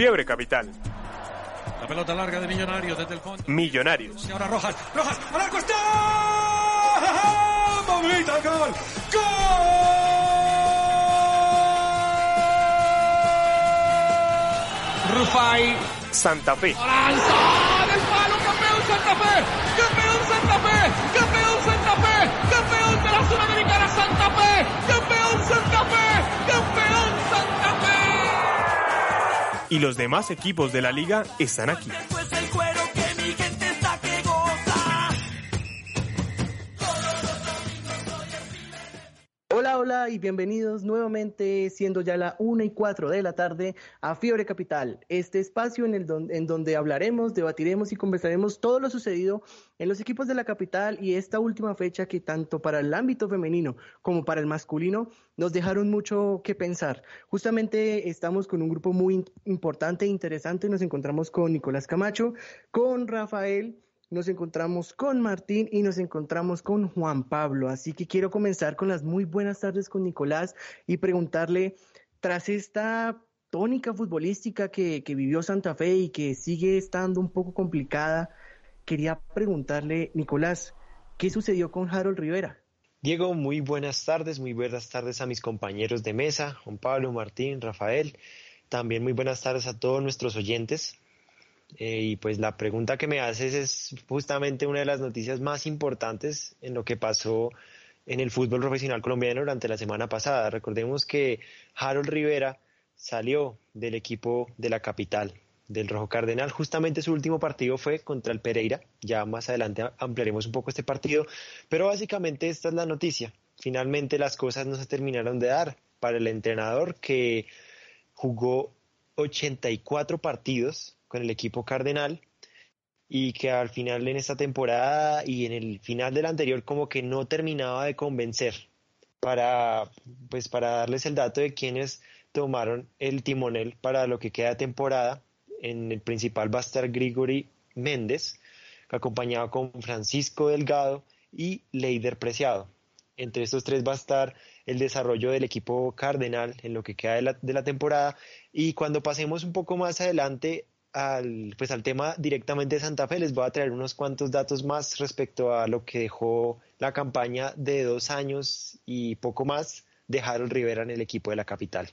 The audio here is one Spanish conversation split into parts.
Fiebre Capital. La pelota larga de Millonarios desde el fondo. Millonarios. Y ahora Rojas, Rojas, al arco está. ¡Mamita, gol! ¡Gol! Rufai. Santa Fe. ¡Lanza del palo, campeón Santa Fe! Y los demás equipos de la liga están aquí. Hola, y bienvenidos nuevamente, siendo ya la 1 y 4 de la tarde, a Fiebre Capital, este espacio en, el don- en donde hablaremos, debatiremos y conversaremos todo lo sucedido en los equipos de la capital y esta última fecha que tanto para el ámbito femenino como para el masculino nos dejaron mucho que pensar. Justamente estamos con un grupo muy importante e interesante, nos encontramos con Nicolás Camacho, con Rafael, nos encontramos con Martín y nos encontramos con Juan Pablo. Así que quiero comenzar con las muy buenas tardes con Nicolás y preguntarle, tras esta tónica futbolística que, vivió Santa Fe y que sigue estando un poco complicada, quería preguntarle, Nicolás, ¿qué sucedió con Harold Rivera? Diego, muy buenas tardes, muy buenas tardes a mis compañeros de mesa, Juan Pablo, Martín, Rafael. También muy buenas tardes a todos nuestros oyentes. Eh, y pues la pregunta que me haces es justamente una de las noticias más importantes en lo que pasó en el fútbol profesional colombiano durante la semana pasada. Recordemos que Harold Rivera salió del equipo de la capital, del Rojo Cardenal. Justamente su último partido fue contra el Pereira. Ya más adelante ampliaremos un poco este partido. Pero básicamente esta es la noticia. Finalmente las cosas no se terminaron de dar para el entrenador que jugó 84 partidos con el equipo cardenal y que al final en esta temporada y en el final del anterior como que no terminaba de convencer para pues para darles el dato de quienes tomaron el timonel para lo que queda de temporada. En el principal va a estar Grigori Méndez acompañado con Francisco Delgado y Leider Preciado. Entre estos tres va a estar el desarrollo del equipo cardenal en lo que queda de la, de la temporada. Y cuando pasemos un poco más adelante al, pues al tema directamente de Santa Fe, les voy a traer unos cuantos datos más respecto a lo que dejó la campaña de dos años y poco más de Harold Rivera en el equipo de la capital.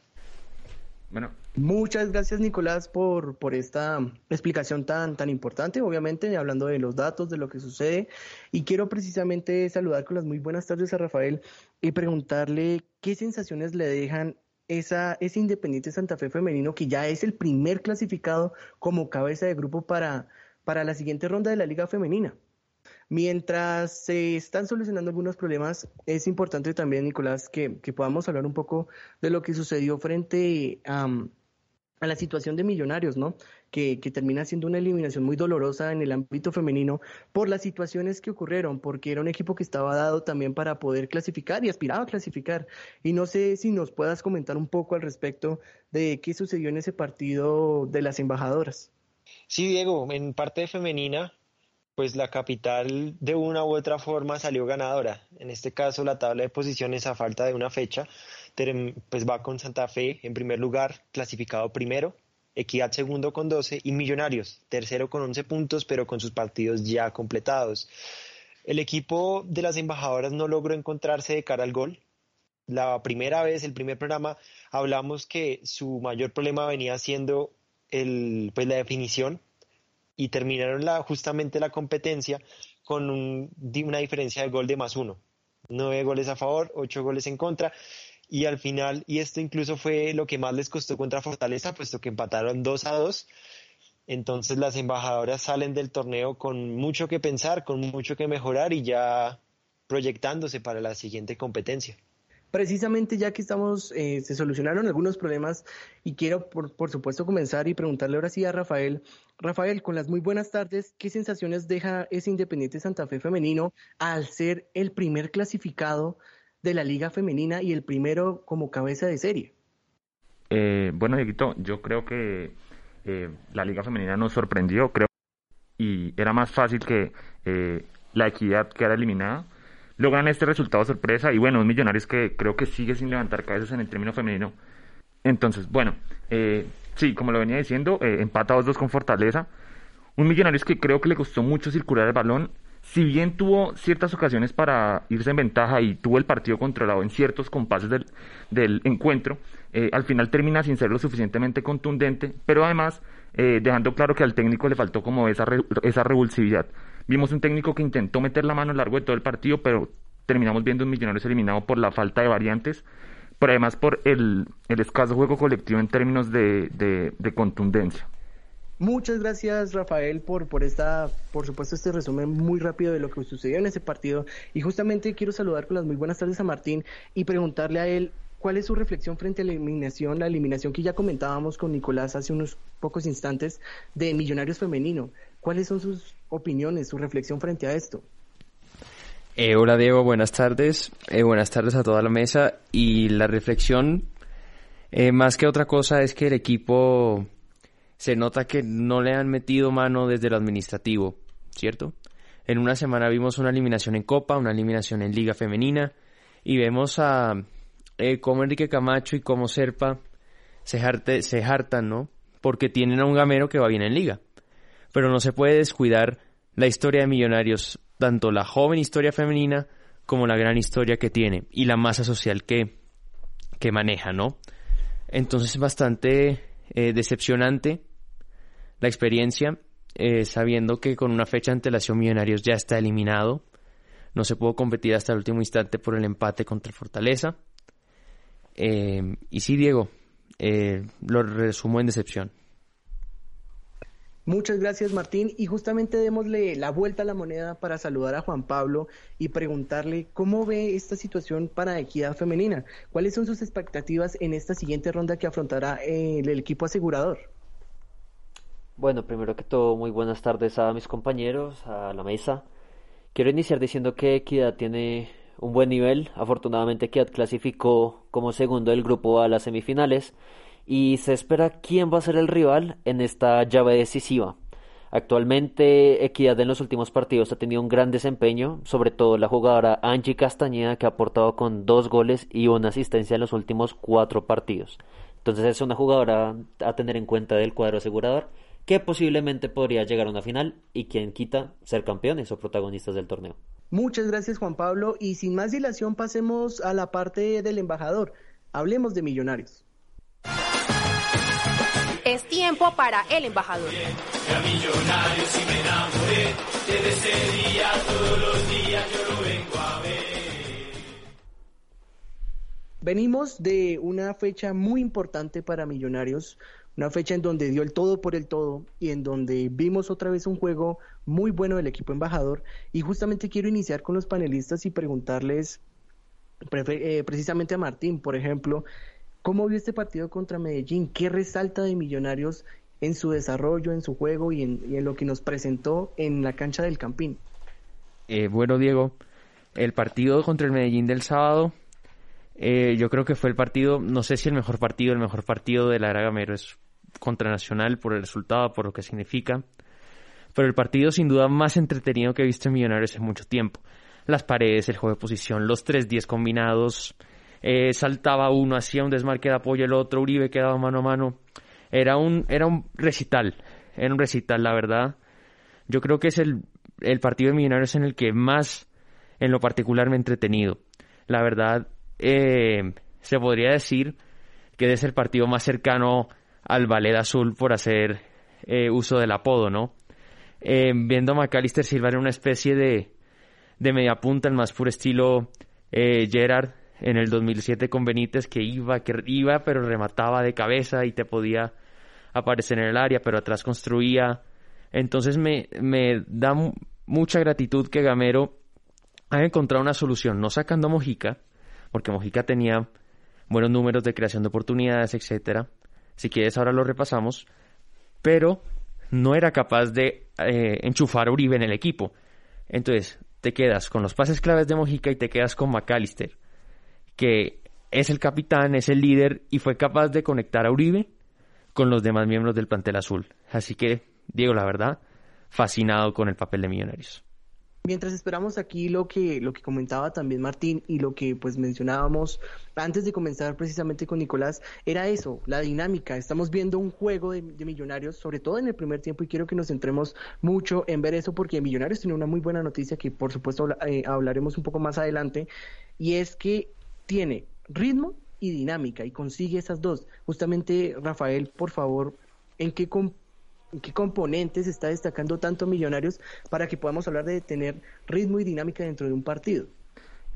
Bueno, Muchas gracias Nicolás por, por esta explicación tan, tan importante, obviamente hablando de los datos, de lo que sucede. Y quiero precisamente saludar con las muy buenas tardes a Rafael y preguntarle qué sensaciones le dejan esa, ese Independiente Santa Fe femenino que ya es el primer clasificado como cabeza de grupo para, para la siguiente ronda de la Liga Femenina. Mientras se están solucionando algunos problemas, es importante también, Nicolás, que, que podamos hablar un poco de lo que sucedió frente a, a la situación de Millonarios, ¿no? Que, termina siendo una eliminación muy dolorosa en el ámbito femenino por las situaciones que ocurrieron, porque era un equipo que estaba dado también para poder clasificar y aspiraba a clasificar. Y no sé si nos puedas comentar un poco al respecto de qué sucedió en ese partido de las embajadoras. Sí, Diego, en parte femenina, pues la capital de una u otra forma salió ganadora. En este caso, la tabla de posiciones a falta de una fecha, pues va con Santa Fe en primer lugar, clasificado primero, Equidad segundo con 12 y Millonarios tercero con 11 puntos, pero con sus partidos ya completados. El equipo de las embajadoras no logró encontrarse de cara al gol. La primera vez, el primer programa, hablamos que su mayor problema venía siendo el, pues la definición y terminaron la, justamente la competencia con un, una diferencia de gol de más uno. Nueve goles a favor, ocho goles en contra. Y al final, y esto incluso fue lo que más les costó contra Fortaleza, puesto que empataron 2 a 2. Entonces las embajadoras salen del torneo con mucho que pensar, con mucho que mejorar y ya proyectándose para la siguiente competencia. Precisamente ya que estamos, eh, se solucionaron algunos problemas y quiero por, por, supuesto comenzar y preguntarle ahora sí a Rafael. Rafael, con las muy buenas tardes, ¿qué sensaciones deja ese Independiente Santa Fe femenino al ser el primer clasificado de la liga femenina y el primero como cabeza de serie? Eh, bueno, Dieguito, yo creo que eh, la liga femenina nos sorprendió, creo, y era más fácil que eh, la equidad quedara eliminada logran este resultado sorpresa y bueno, un Millonarios que creo que sigue sin levantar cabezas en el término femenino. Entonces, bueno, eh, sí, como lo venía diciendo, eh, empata 2-2 con Fortaleza. Un Millonarios que creo que le costó mucho circular el balón. Si bien tuvo ciertas ocasiones para irse en ventaja y tuvo el partido controlado en ciertos compases del, encuentro, eh, al final termina sin ser lo suficientemente contundente, pero además eh, dejando claro que al técnico le faltó como esa, esa revulsividad. Vimos un técnico que intentó meter la mano a lo largo de todo el partido, pero terminamos viendo un Millonarios eliminado por la falta de variantes, pero además por el, el escaso juego colectivo en términos de, de, contundencia. Muchas gracias Rafael por, por esta, por supuesto, este resumen muy rápido de lo que sucedió en ese partido. Y justamente quiero saludar con las muy buenas tardes a Martín y preguntarle a él ¿Cuál es su reflexión frente a la eliminación, la eliminación que ya comentábamos con Nicolás hace unos pocos instantes de Millonarios Femenino? ¿Cuáles son sus opiniones, su reflexión frente a esto? Eh, hola Diego, buenas tardes. Eh, buenas tardes a toda la mesa. Y la reflexión, eh, más que otra cosa, es que el equipo se nota que no le han metido mano desde lo administrativo, ¿cierto? En una semana vimos una eliminación en Copa, una eliminación en Liga Femenina y vemos a eh, como Enrique Camacho y como Serpa se, hartan, ¿no? Porque tienen a un gamero que va bien en liga. Pero no se puede descuidar la historia de Millonarios, tanto la joven historia femenina como la gran historia que tiene y la masa social que, que maneja, ¿no? Entonces es bastante eh, decepcionante la experiencia, eh, sabiendo que con una fecha de antelación Millonarios ya está eliminado. No se pudo competir hasta el último instante por el empate contra Fortaleza. Eh, y sí, Diego, eh, lo resumo en decepción. Muchas gracias Martín y justamente démosle la vuelta a la moneda para saludar a Juan Pablo y preguntarle cómo ve esta situación para equidad femenina, cuáles son sus expectativas en esta siguiente ronda que afrontará eh, el equipo asegurador. Bueno, primero que todo, muy buenas tardes a mis compañeros, a la mesa. Quiero iniciar diciendo que Equidad tiene un buen nivel. Afortunadamente Equidad clasificó como segundo del grupo a las semifinales y se espera quién va a ser el rival en esta llave decisiva. Actualmente Equidad en los últimos partidos ha tenido un gran desempeño, sobre todo la jugadora Angie Castañeda que ha aportado con dos goles y una asistencia en los últimos cuatro partidos. Entonces es una jugadora a tener en cuenta del cuadro asegurador que posiblemente podría llegar a una final y quien quita ser campeones o protagonistas del torneo. Muchas gracias Juan Pablo y sin más dilación pasemos a la parte del embajador. Hablemos de millonarios. Es tiempo para el embajador. Venimos de una fecha muy importante para Millonarios, una fecha en donde dio el todo por el todo y en donde vimos otra vez un juego muy bueno del equipo embajador. Y justamente quiero iniciar con los panelistas y preguntarles eh, precisamente a Martín, por ejemplo, ¿cómo vio este partido contra Medellín? ¿Qué resalta de Millonarios en su desarrollo, en su juego y en, lo que nos presentó en la cancha del Campín? Eh, bueno, Diego, el partido contra el Medellín del sábado eh, yo creo que fue el partido, no sé si el mejor partido, el mejor partido de la era Gamero es contra Nacional por el resultado, por lo que significa. Pero el partido sin duda más entretenido que he visto en Millonarios en mucho tiempo. Las paredes, el juego de posición, los 3-10 combinados. Eh, saltaba uno, hacía un desmarque de apoyo el otro, Uribe quedaba mano a mano. Era un, era un recital, era un recital, la verdad. Yo creo que es el, el partido de Millonarios en el que más, en lo particular, me he entretenido. La verdad, eh, se podría decir que es el partido más cercano al Ballet Azul por hacer eh, uso del apodo, ¿no? Eh, viendo a McAllister Silva en una especie de, de media punta, el más puro estilo eh, Gerard en el 2007 con Benítez, que iba, que iba, pero remataba de cabeza y te podía aparecer en el área, pero atrás construía. Entonces me, me da mucha gratitud que Gamero haya encontrado una solución, no sacando a Mojica, porque Mojica tenía buenos números de creación de oportunidades, etcétera. Si quieres ahora lo repasamos, pero no era capaz de eh, enchufar a Uribe en el equipo. Entonces, te quedas con los pases claves de Mojica y te quedas con McAllister, que es el capitán, es el líder y fue capaz de conectar a Uribe con los demás miembros del plantel azul. Así que, Diego, la verdad, fascinado con el papel de Millonarios. Mientras esperamos aquí lo que, lo que comentaba también Martín y lo que pues mencionábamos antes de comenzar precisamente con Nicolás, era eso, la dinámica. Estamos viendo un juego de, millonarios, sobre todo en el primer tiempo, y quiero que nos centremos mucho en ver eso porque Millonarios tiene una muy buena noticia que por supuesto eh, hablaremos un poco más adelante, y es que tiene ritmo y dinámica y consigue esas dos. Justamente, Rafael, por favor, ¿en qué, qué componentes está destacando tanto Millonarios para que podamos hablar de tener ritmo y dinámica dentro de un partido?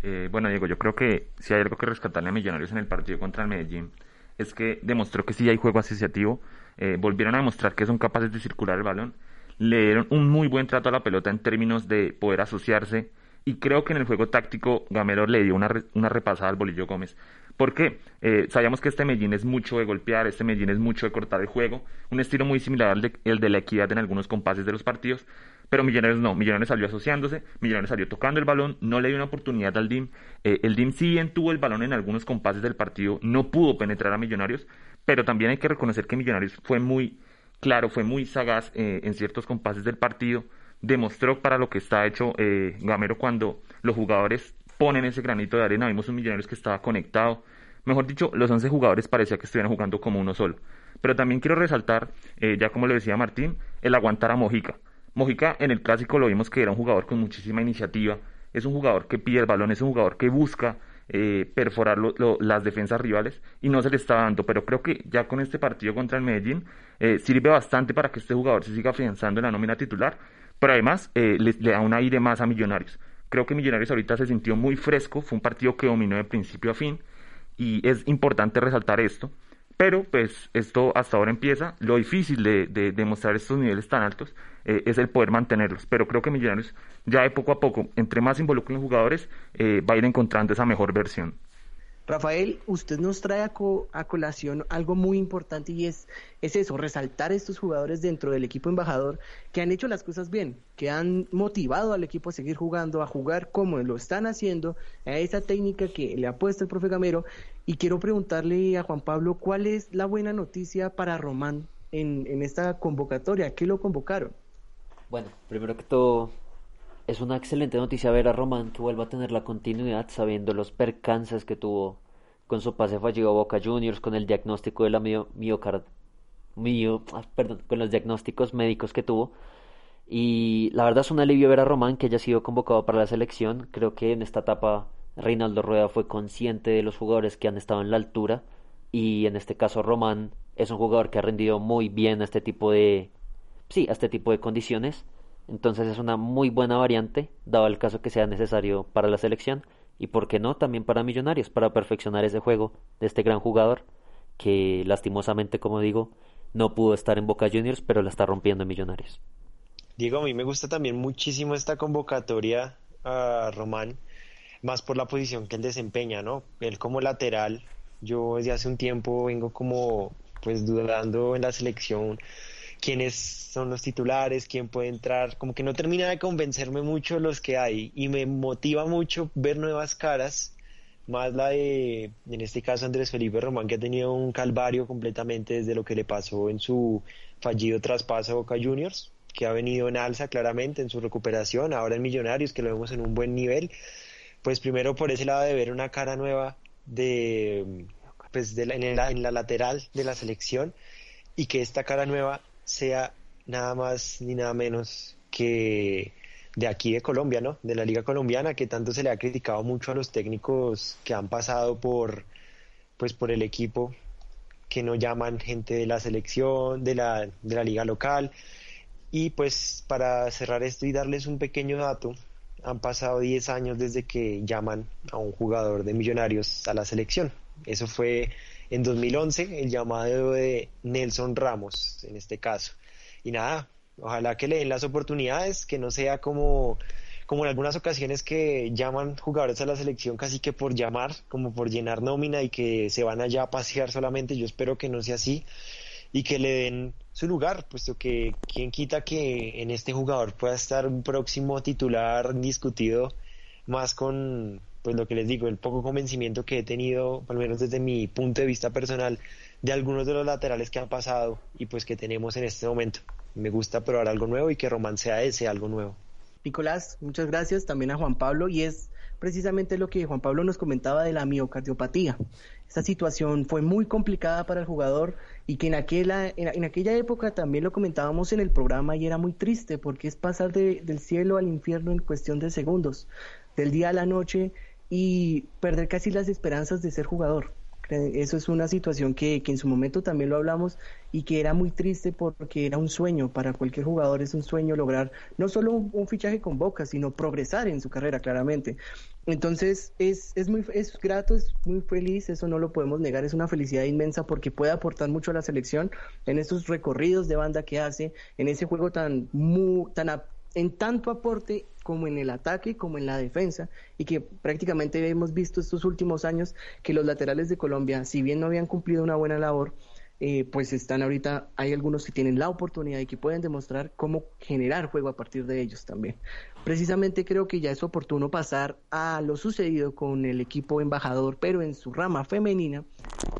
Eh, bueno, Diego, yo creo que si hay algo que rescatarle a Millonarios en el partido contra el Medellín es que demostró que sí hay juego asociativo, eh, volvieron a demostrar que son capaces de circular el balón, le dieron un muy buen trato a la pelota en términos de poder asociarse y creo que en el juego táctico Gamero le dio una, una repasada al Bolillo Gómez. Porque eh, sabíamos que este Medellín es mucho de golpear, este Medellín es mucho de cortar el juego, un estilo muy similar al de, el de la equidad en algunos compases de los partidos, pero Millonarios no, Millonarios salió asociándose, Millonarios salió tocando el balón, no le dio una oportunidad al DIM, eh, el DIM sí bien tuvo el balón en algunos compases del partido, no pudo penetrar a Millonarios, pero también hay que reconocer que Millonarios fue muy claro, fue muy sagaz eh, en ciertos compases del partido, demostró para lo que está hecho eh, Gamero cuando los jugadores ponen ese granito de arena. Vimos un Millonarios que estaba conectado. Mejor dicho, los 11 jugadores parecía que estuvieran jugando como uno solo. Pero también quiero resaltar, eh, ya como le decía Martín, el aguantar a Mojica. Mojica en el clásico lo vimos que era un jugador con muchísima iniciativa. Es un jugador que pide el balón, es un jugador que busca eh, perforar las defensas rivales y no se le está dando. Pero creo que ya con este partido contra el Medellín sirve bastante para que este jugador se siga afianzando en la nómina titular pero además eh, le, da un aire más a Millonarios. Creo que Millonarios ahorita se sintió muy fresco, fue un partido que dominó de principio a fin y es importante resaltar esto. Pero pues esto hasta ahora empieza. Lo difícil de, demostrar estos niveles tan altos eh, es el poder mantenerlos. Pero creo que Millonarios ya de poco a poco, entre más involucren los jugadores, eh, va a ir encontrando esa mejor versión. Rafael, usted nos trae a, colación algo muy importante y es, es eso, resaltar estos jugadores dentro del equipo embajador que han hecho las cosas bien, que han motivado al equipo a seguir jugando, a jugar como lo están haciendo, a esa técnica que le ha puesto el profe Gamero. Y quiero preguntarle a Juan Pablo, ¿cuál es la buena noticia para Román en, en esta convocatoria? ¿Qué lo convocaron? Bueno, primero que todo, es una excelente noticia ver a Román que vuelva a tener la continuidad sabiendo los percances que tuvo con su pase fallido a Boca Juniors, con el diagnóstico de la miocard... Mio, ah, perdón, con los diagnósticos médicos que tuvo. Y la verdad es un alivio ver a Román que haya sido convocado para la selección. Creo que en esta etapa Reinaldo Rueda fue consciente de los jugadores que han estado en la altura. Y en este caso Román es un jugador que ha rendido muy bien a este tipo de... Sí, a este tipo de condiciones entonces es una muy buena variante, dado el caso que sea necesario para la selección y, por qué no, también para Millonarios, para perfeccionar ese juego de este gran jugador que lastimosamente, como digo, no pudo estar en Boca Juniors, pero la está rompiendo en Millonarios. Diego, a mí me gusta también muchísimo esta convocatoria a Román, más por la posición que él desempeña, ¿no? Él como lateral, yo desde hace un tiempo vengo como pues dudando en la selección quiénes son los titulares, quién puede entrar, como que no termina de convencerme mucho los que hay y me motiva mucho ver nuevas caras, más la de, en este caso, Andrés Felipe Román, que ha tenido un calvario completamente desde lo que le pasó en su fallido traspaso a Boca Juniors, que ha venido en alza claramente en su recuperación, ahora en Millonarios, que lo vemos en un buen nivel, pues primero por ese lado de ver una cara nueva de pues de en, en la lateral de la selección y que esta cara nueva sea nada más ni nada menos que de aquí de Colombia, ¿no? De la Liga Colombiana, que tanto se le ha criticado mucho a los técnicos que han pasado por, pues, por el equipo, que no llaman gente de la selección, de la, de la liga local. Y pues para cerrar esto y darles un pequeño dato, han pasado 10 años desde que llaman a un jugador de Millonarios a la selección. Eso fue en 2011 el llamado de Nelson Ramos, en este caso. Y nada, ojalá que le den las oportunidades, que no sea como, como en algunas ocasiones que llaman jugadores a la selección casi que por llamar, como por llenar nómina y que se van allá a pasear solamente. Yo espero que no sea así y que le den su lugar, puesto que quien quita que en este jugador pueda estar un próximo titular discutido más con pues lo que les digo, el poco convencimiento que he tenido, al menos desde mi punto de vista personal, de algunos de los laterales que han pasado y pues que tenemos en este momento. Me gusta probar algo nuevo y que Román sea ese algo nuevo. Nicolás, muchas gracias también a Juan Pablo y es precisamente lo que Juan Pablo nos comentaba de la miocardiopatía. Esta situación fue muy complicada para el jugador y que en aquella, en, aquella época también lo comentábamos en el programa y era muy triste porque es pasar del cielo al infierno en cuestión de segundos, del día a la noche y perder casi las esperanzas de ser jugador. Eso es una situación que, que, en su momento también lo hablamos y que era muy triste porque era un sueño para cualquier jugador, es un sueño lograr no solo un, fichaje con Boca, sino progresar en su carrera claramente. Entonces es, es muy es grato, es muy feliz, eso no lo podemos negar, es una felicidad inmensa porque puede aportar mucho a la selección en esos recorridos de banda que hace, en ese juego tan, muy, tan en tanto aporte como en el ataque como en la defensa y que prácticamente hemos visto estos últimos años que los laterales de Colombia, si bien no habían cumplido una buena labor, eh, pues están ahorita, hay algunos que tienen la oportunidad y que pueden demostrar cómo generar juego a partir de ellos también. Precisamente creo que ya es oportuno pasar a lo sucedido con el equipo embajador, pero en su rama femenina.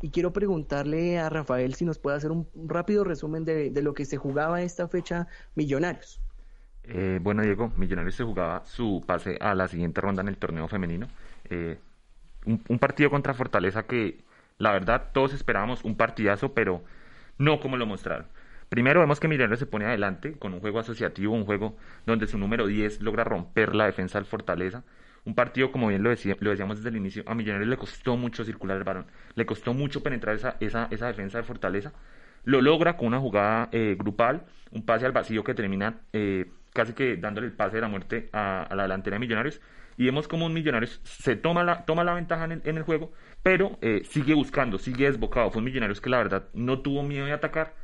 Y quiero preguntarle a Rafael si nos puede hacer un rápido resumen de, de lo que se jugaba esta fecha Millonarios. Eh, bueno, Diego, Millonarios se jugaba su pase a la siguiente ronda en el torneo femenino. Eh, un, partido contra Fortaleza que, la verdad, todos esperábamos un partidazo, pero no como lo mostraron. Primero vemos que Millonarios se pone adelante con un juego asociativo, un juego donde su número 10 logra romper la defensa del Fortaleza. Un partido, como bien lo, lo decíamos desde el inicio, a Millonarios le costó mucho circular el balón, le costó mucho penetrar esa defensa de Fortaleza. Lo logra con una jugada eh, grupal, un pase al vacío que termina eh, casi que dándole el pase de la muerte a, la delantera de Millonarios. Y vemos como Millonarios se toma la, toma la ventaja en el, juego, pero eh, sigue buscando, sigue desbocado. Fue un Millonarios que la verdad no tuvo miedo de atacar,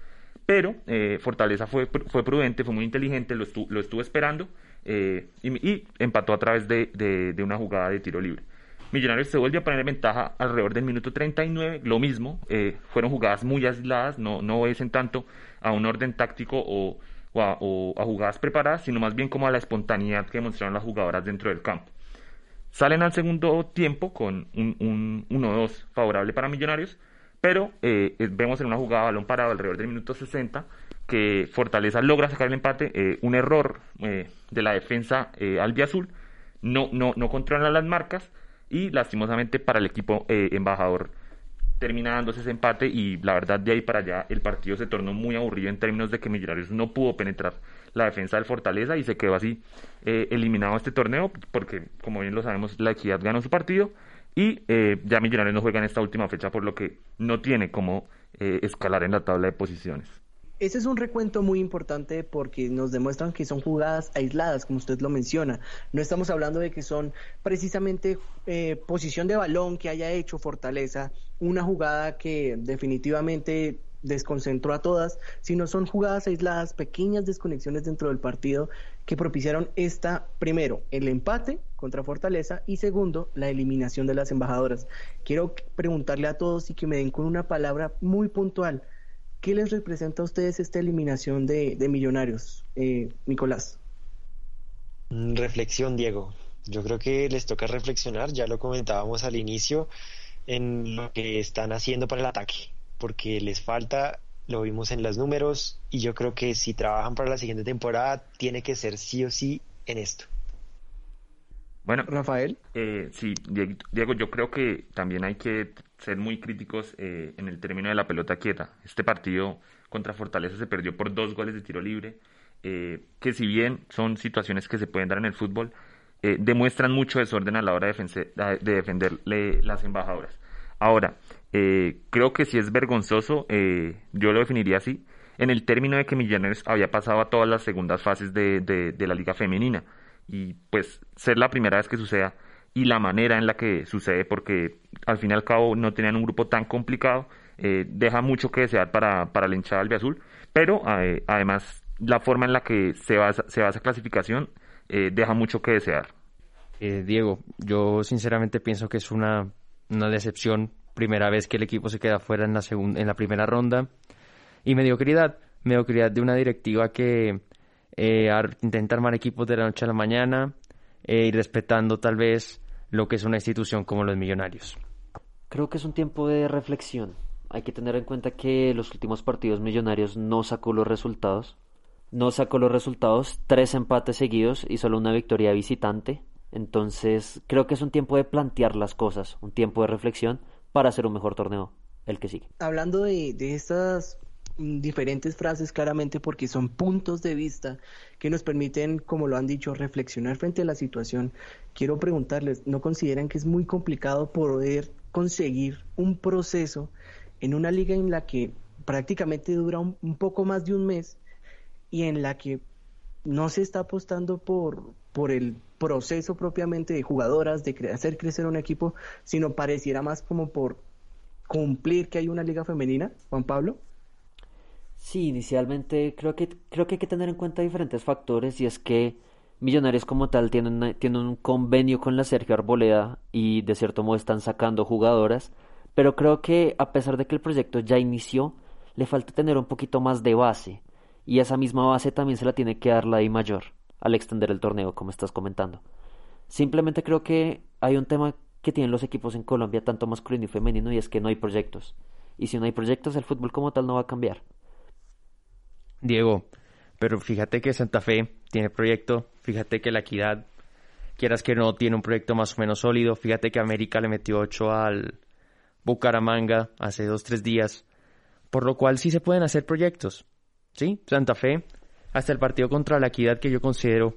pero eh, Fortaleza fue, fue prudente, fue muy inteligente, lo, lo estuvo esperando eh, y, empató a través de, de, una jugada de tiro libre. Millonarios se vuelve a poner en ventaja alrededor del minuto 39, lo mismo, fueron jugadas muy aisladas, no, no obedecen tanto a un orden táctico o o a, jugadas preparadas, sino más bien como a la espontaneidad que mostraron las jugadoras dentro del campo. Salen al segundo tiempo con un, 1-2 favorable para Millonarios, pero eh, vemos en una jugada balón parado alrededor del minuto 60 que Fortaleza logra sacar el empate, eh, un error eh, de la defensa albiazul, no, no, no controla las marcas y lastimosamente para el equipo embajador termina dándose ese empate y la verdad de ahí para allá el partido se tornó muy aburrido en términos de que Millonarios no pudo penetrar la defensa del Fortaleza y se quedó así eh, eliminado este torneo porque como bien lo sabemos la Equidad ganó su partido y eh, ya Millonarios no juega en esta última fecha por lo que no tiene como eh, escalar en la tabla de posiciones. Ese es un recuento muy importante porque nos demuestran que son jugadas aisladas, como usted lo menciona. No estamos hablando de que son precisamente eh, posición de balón que haya hecho Fortaleza, una jugada que definitivamente desconcentró a todas, sino son jugadas aisladas, pequeñas desconexiones dentro del partido que propiciaron esta, primero, el empate contra Fortaleza y segundo, la eliminación de las embajadoras. Quiero preguntarle a todos y que me den con una palabra muy puntual ¿Qué les representa a ustedes esta eliminación de, Millonarios, eh, Nicolás? Mm, reflexión, Diego. Yo creo que les toca reflexionar, ya lo comentábamos al inicio, en lo que están haciendo para el ataque, porque les falta, lo vimos en los números, y yo creo que si trabajan para la siguiente temporada, tiene que ser sí o sí en esto. Bueno, Rafael. Eh, sí, Diego, yo creo que también hay que ser muy críticos eh, en el término de la pelota quieta. Este partido contra Fortaleza se perdió por dos goles de tiro libre, eh, que si bien son situaciones que se pueden dar en el fútbol, eh, demuestran mucho desorden a la hora de, de defenderle las embajadoras. Ahora, creo que si es vergonzoso, yo lo definiría así, en el término de que Millonarios había pasado a todas las segundas fases de, de la liga femenina y pues ser la primera vez que suceda y la manera en la que sucede porque al fin y al cabo no tenían un grupo tan complicado eh, deja mucho que desear para, para la hinchada azul pero eh, además la forma en la que se basa, se basa clasificación eh, deja mucho que desear. Diego, yo sinceramente pienso que es una, una decepción primera vez que el equipo se queda fuera en la, segunda, en la primera ronda y mediocridad, mediocridad de una directiva que eh, intentar armar equipos de la noche a la mañana eh, y respetando tal vez lo que es una institución como los millonarios. Creo que es un tiempo de reflexión. Hay que tener en cuenta que los últimos partidos millonarios no sacó los resultados, no sacó los resultados, tres empates seguidos y solo una victoria visitante. Entonces creo que es un tiempo de plantear las cosas, un tiempo de reflexión para hacer un mejor torneo, el que sigue. Hablando de, estas mm, diferentes frases claramente porque son puntos de vista que nos permiten, como lo han dicho, reflexionar frente a la situación. Quiero preguntarles, ¿no consideran que es muy complicado poder conseguir un proceso en una liga en la que prácticamente dura un, poco más de un mes y en la que no se está apostando por, por el proceso propiamente de jugadoras, de hacer crecer un equipo, sino pareciera más como por cumplir que hay una liga femenina, Juan Pablo. Sí, inicialmente creo que, creo que hay que tener en cuenta diferentes factores y es que Millonarios como tal tienen, tienen un convenio con la Sergio Arboleda y de cierto modo están sacando jugadoras, pero creo que a pesar de que el proyecto ya inició, le falta tener un poquito más de base y esa misma base también se la tiene que dar la I mayor al extender el torneo, como estás comentando. Simplemente creo que hay un tema que tienen los equipos en Colombia, tanto masculino y femenino, y es que no hay proyectos. Y si no hay proyectos, el fútbol como tal no va a cambiar. Diego, pero fíjate que Santa Fe tiene proyecto, fíjate que la Equidad, quieras que no, tiene un proyecto más o menos sólido, fíjate que América le metió 8 al Bucaramanga hace dos, tres días, por lo cual sí se pueden hacer proyectos. ¿Sí? Santa Fe, hasta el partido contra la Equidad que yo considero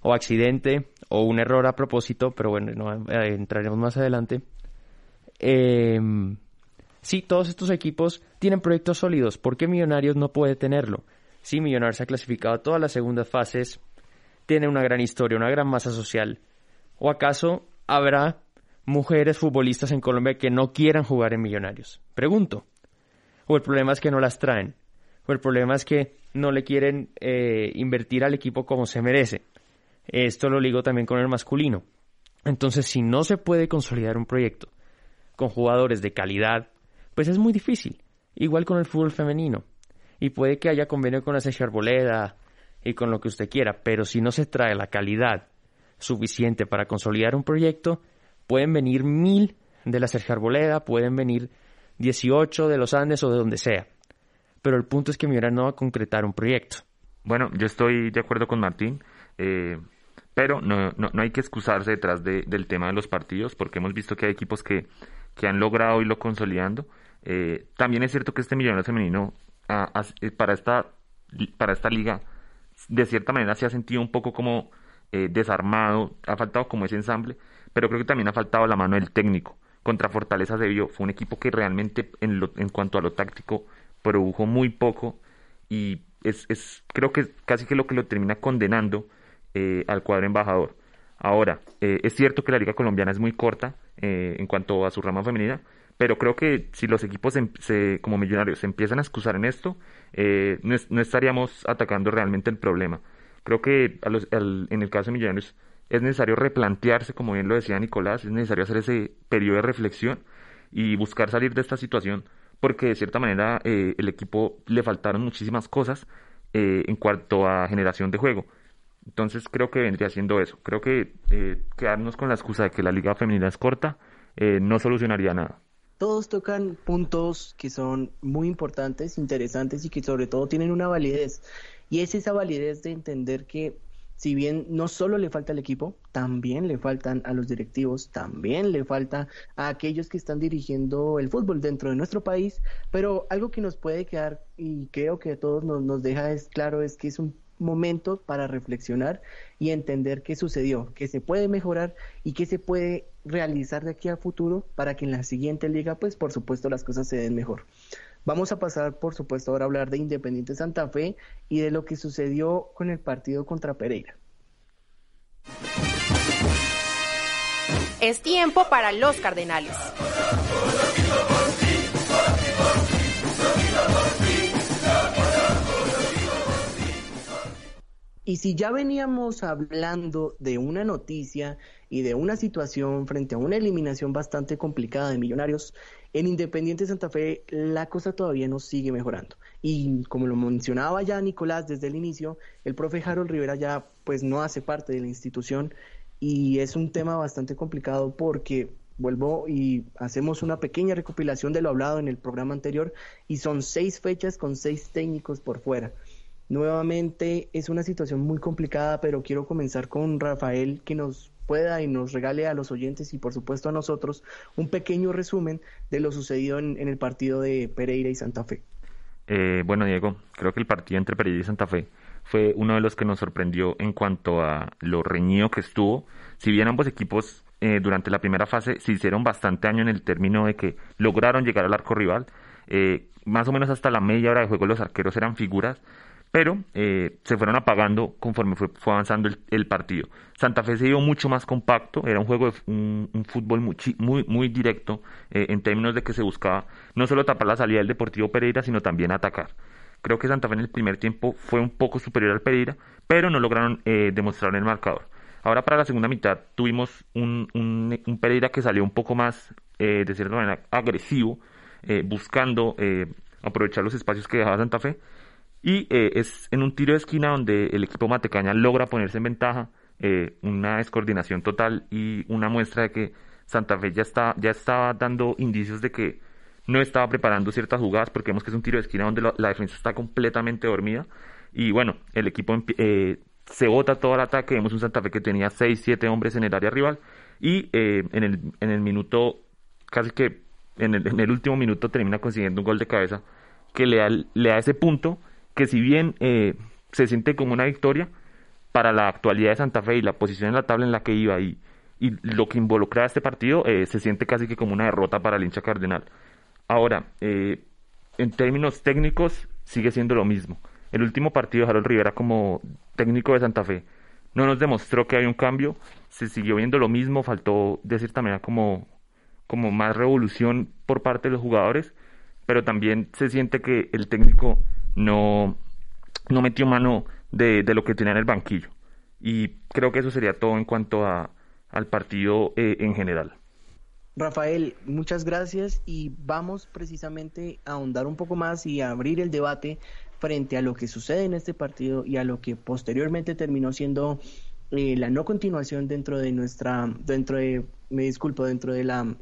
o accidente o un error a propósito, pero bueno, no, eh, entraremos más adelante. Em, sí, todos estos equipos tienen proyectos sólidos. ¿Por qué Millonarios no puede tenerlo? Sí, Millonarios ha clasificado a todas las segundas fases, tiene una gran historia, una gran masa social. ¿O acaso habrá mujeres futbolistas en Colombia que no quieran jugar en Millonarios? Pregunto. ¿O el problema es que no las traen? ¿O el problema es que no le quieren eh, invertir al equipo como se merece? Esto lo ligo también con el masculino. Entonces, si no se puede consolidar un proyecto con jugadores de calidad, pues es muy difícil. Igual con el fútbol femenino. Y puede que haya convenio con la Arboleda y con lo que usted quiera, pero si no se trae la calidad suficiente para consolidar un proyecto, pueden venir mil de la Sergio Arboleda, pueden venir 18 de los Andes o de donde sea. Pero el punto es que Millonarios no va a concretar un proyecto. Bueno, yo estoy de acuerdo con Martín. Eh, pero no, no, no, hay que excusarse detrás de, del tema de los partidos, porque hemos visto que hay equipos que, que han logrado irlo consolidando. Eh, también es cierto que este millonario femenino eh, para, esta, para esta liga, de cierta manera se ha sentido un poco como eh, desarmado, ha faltado como ese ensamble, pero creo que también ha faltado la mano del técnico. Contra Fortaleza se vio, fue un equipo que realmente en, lo, en cuanto a lo táctico produjo muy poco y es, es creo que casi que lo que lo termina condenando eh, al cuadro embajador. Ahora, eh, es cierto que la liga colombiana es muy corta eh, en cuanto a su rama femenina, pero creo que si los equipos em, se, como millonarios se empiezan a excusar en esto, no, no, estaríamos atacando realmente el problema. Creo que en el caso de millonarios es necesario replantearse, como bien lo decía Nicolás, es necesario hacer ese periodo de reflexión y buscar salir de esta situación, porque de cierta manera el equipo le faltaron muchísimas cosas en cuanto a generación de juego entonces creo que vendría siendo eso. Creo que eh, quedarnos con la excusa de que la liga femenina es corta eh, no solucionaría nada. Todos tocan puntos que son muy importantes, interesantes y que sobre todo tienen una validez. Y es esa validez de entender que si bien no solo le falta al equipo, también le faltan a los directivos, también le falta a aquellos que están dirigiendo el fútbol dentro de nuestro país, pero algo que nos puede quedar y creo que a todos nos, nos deja es claro es que es un momento para reflexionar y entender qué sucedió, qué se puede mejorar y qué se puede realizar de aquí a futuro para que en la siguiente liga, pues por supuesto las cosas se den mejor. Vamos a pasar, por supuesto, ahora a hablar de Independiente Santa Fe y de lo que sucedió con el partido contra Pereira. Es tiempo para los Cardenales. Y si ya veníamos hablando de una noticia y de una situación frente a una eliminación bastante complicada de Millonarios, en Independiente Santa Fe la cosa todavía no sigue mejorando. Y como lo mencionaba ya Nicolás desde el inicio, el profe Harold Rivera ya pues no hace parte de la institución y es un tema bastante complicado porque vuelvo y hacemos una pequeña recopilación de lo hablado en el programa anterior y son seis fechas con seis técnicos por fuera Nuevamente es una situación muy complicada, pero quiero comenzar con Rafael que nos y nos regale a los oyentes y por supuesto a nosotros un pequeño resumen de lo sucedido en, el partido de Pereira y Santa Fe. Eh, bueno, Diego, creo que el partido entre Pereira y Santa Fe fue uno de los que nos sorprendió en cuanto a lo reñido que estuvo. Si bien ambos equipos eh, durante la primera fase se hicieron bastante daño en el término de que lograron llegar al arco rival, eh, más o menos hasta la media hora de juego los arqueros eran figuras, pero eh, se fueron apagando conforme fue, avanzando el, partido. Santa Fe se dio mucho más compacto, era un juego de un, fútbol muy, directo eh, en términos de que se buscaba no solo tapar la salida del Deportivo Pereira, sino también atacar. Creo que Santa Fe en el primer tiempo fue un poco superior al Pereira, pero no lograron eh, demostrar el marcador. Ahora para la segunda mitad tuvimos un, un, Pereira que salió un poco más, de cierta manera, agresivo, buscando aprovechar los espacios que dejaba Santa Fe y eh, es en un tiro de esquina donde el equipo Matecaña logra ponerse en ventaja, eh, una descoordinación total y una muestra de que Santa Fe ya, está, ya estaba dando indicios de que no estaba preparando ciertas jugadas porque vemos que es un tiro de esquina donde la, defensa está completamente dormida. Y bueno, el equipo eh, se bota todo el ataque, vemos un Santa Fe que tenía 6, 7 hombres en el área rival. Y en, el, en el minuto, casi que en el, en el último minuto termina consiguiendo un gol de cabeza que le da, le da ese punto que si bien eh, se siente como una victoria, para la actualidad de Santa Fe y la posición en la tabla en la que iba y, y lo que involucra a este partido, eh, se siente casi que como una derrota para el hincha cardenal. Ahora, eh, en términos técnicos, sigue siendo lo mismo. El último partido de Harold Rivera como técnico de Santa Fe no nos demostró que hay un cambio, se siguió viendo lo mismo, faltó de cierta como, como más revolución por parte de los jugadores, pero también se siente que el técnico no, no metió mano de, de, lo que tenía en el banquillo. Y creo que eso sería todo en cuanto a, al partido eh, en general. Rafael, muchas gracias y vamos precisamente a ahondar un poco más y abrir el debate frente a lo que sucede en este partido y a lo que posteriormente terminó siendo eh, la no continuación dentro de nuestra, dentro de, me disculpo, dentro de la,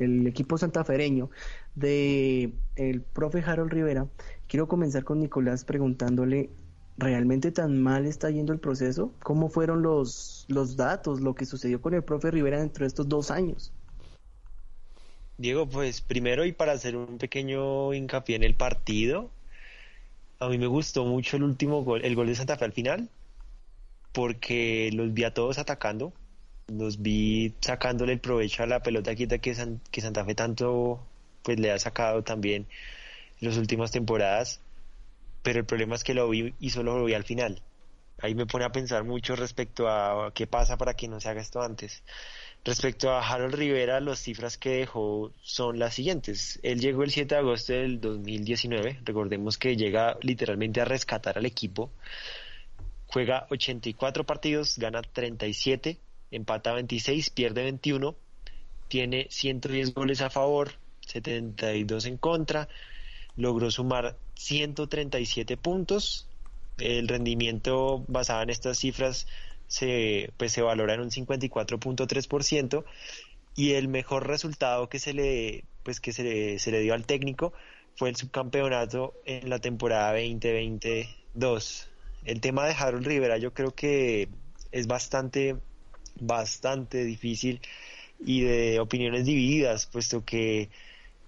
el equipo santafereño de el profe Harold Rivera, quiero comenzar con Nicolás preguntándole, ¿realmente tan mal está yendo el proceso? ¿Cómo fueron los, los datos, lo que sucedió con el profe Rivera dentro de estos dos años? Diego, pues primero y para hacer un pequeño hincapié en el partido, a mí me gustó mucho el último gol, el gol de Santa Fe al final, porque los vi a todos atacando, los vi sacándole el provecho a la pelota quieta que, que Santa Fe tanto pues le ha sacado también en las últimas temporadas, pero el problema es que lo vi y solo lo vi al final. Ahí me pone a pensar mucho respecto a qué pasa para que no se haga esto antes. Respecto a Harold Rivera, las cifras que dejó son las siguientes. Él llegó el 7 de agosto del 2019, recordemos que llega literalmente a rescatar al equipo. Juega 84 partidos, gana 37, empata 26, pierde 21, tiene 110 goles a favor, 72 en contra, logró sumar 137 puntos. El rendimiento basado en estas cifras se, pues, se valora en un 54.3% y el mejor resultado que se le, pues, que se le, se le dio al técnico fue el subcampeonato en la temporada 2022. El tema de Harold Rivera yo creo que es bastante, bastante difícil y de opiniones divididas, puesto que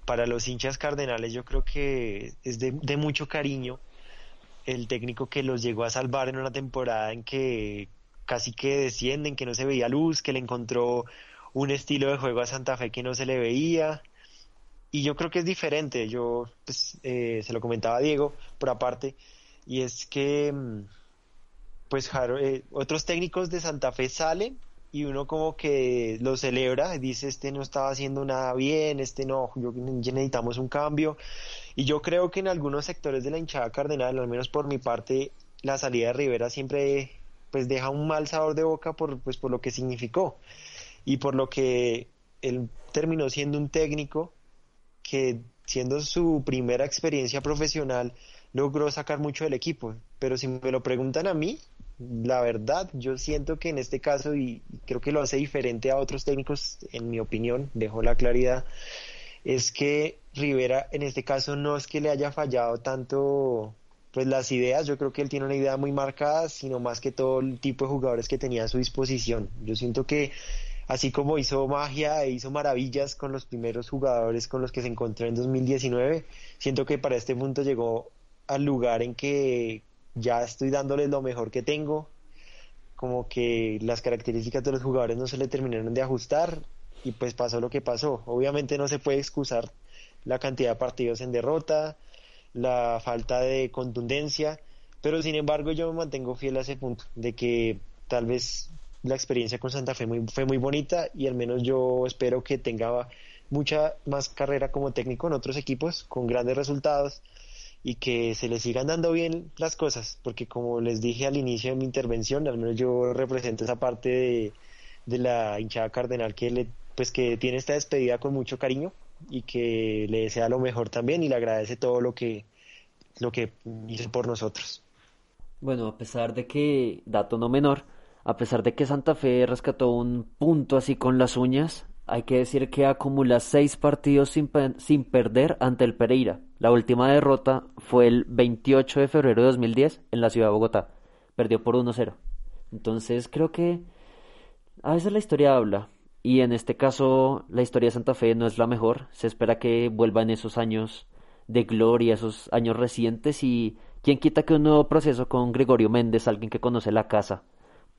para los hinchas cardenales yo creo que es de, mucho cariño el técnico que los llegó a salvar en una temporada en que casi que descienden, que no se veía luz, que le encontró un estilo de juego a Santa Fe que no se le veía. Y yo creo que es diferente, yo pues, eh, se lo comentaba a Diego por aparte, y es que mm, pues eh, otros técnicos de Santa Fe salen y uno como que lo celebra, dice este no estaba haciendo nada bien, este no, yo, necesitamos un cambio. Y yo creo que en algunos sectores de la hinchada cardenal, al menos por mi parte, la salida de Rivera siempre pues deja un mal sabor de boca por, pues, por lo que significó y por lo que él terminó siendo un técnico que siendo su primera experiencia profesional logró sacar mucho del equipo. Pero si me lo preguntan a mí, la verdad, yo siento que en este caso, y creo que lo hace diferente a otros técnicos, en mi opinión, dejo la claridad, es que Rivera en este caso no es que le haya fallado tanto pues las ideas, yo creo que él tiene una idea muy marcada, sino más que todo el tipo de jugadores que tenía a su disposición. Yo siento que así como hizo magia e hizo maravillas con los primeros jugadores con los que se encontró en 2019, siento que para este punto llegó al lugar en que ya estoy dándoles lo mejor que tengo, como que las características de los jugadores no se le terminaron de ajustar y pues pasó lo que pasó. Obviamente no se puede excusar la cantidad de partidos en derrota, la falta de contundencia, pero sin embargo yo me mantengo fiel a ese punto, de que tal vez la experiencia con Santa Fe muy, fue muy bonita y al menos yo espero que tenga mucha más carrera como técnico en otros equipos con grandes resultados y que se le sigan dando bien las cosas, porque como les dije al inicio de mi intervención, al menos yo represento esa parte de, de la hinchada cardenal que le, pues que tiene esta despedida con mucho cariño y que le desea lo mejor también y le agradece todo lo que, lo que hizo por nosotros. Bueno, a pesar de que, dato no menor, a pesar de que Santa Fe rescató un punto así con las uñas, hay que decir que acumula seis partidos sin, sin perder ante el Pereira. La última derrota fue el 28 de febrero de 2010 en la ciudad de Bogotá. Perdió por 1-0. Entonces creo que a veces la historia habla. Y en este caso, la historia de Santa Fe no es la mejor. Se espera que vuelvan esos años de gloria, esos años recientes. Y quién quita que un nuevo proceso con Gregorio Méndez, alguien que conoce la casa,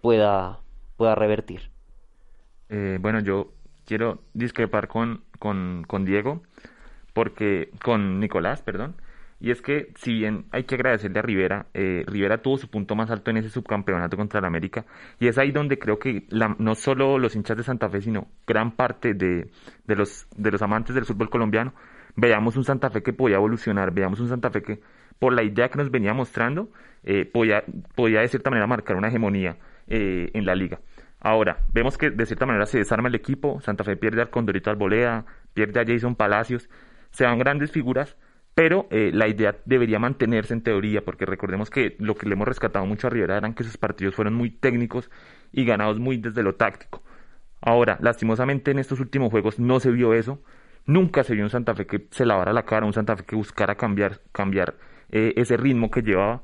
pueda, pueda revertir. Eh, bueno, yo quiero discrepar con, con, Diego, porque con Nicolás, perdón, y es que, si bien hay que agradecerle a Rivera, eh, Rivera tuvo su punto más alto en ese subcampeonato contra el América. Y es ahí donde creo que la, no solo los hinchas de Santa Fe, sino gran parte de, de, los, de los amantes del fútbol colombiano, veamos un Santa Fe que podía evolucionar, veamos un Santa Fe que, por la idea que nos venía mostrando, eh, podía, podía de cierta manera marcar una hegemonía eh, en la liga. Ahora, vemos que de cierta manera se desarma el equipo, Santa Fe pierde al Condorito Albolea, pierde a Jason Palacios, se van grandes figuras pero eh, la idea debería mantenerse en teoría, porque recordemos que lo que le hemos rescatado mucho a Rivera eran que sus partidos fueron muy técnicos y ganados muy desde lo táctico. Ahora, lastimosamente en estos últimos juegos no se vio eso, nunca se vio un Santa Fe que se lavara la cara, un Santa Fe que buscara cambiar, cambiar eh, ese ritmo que llevaba.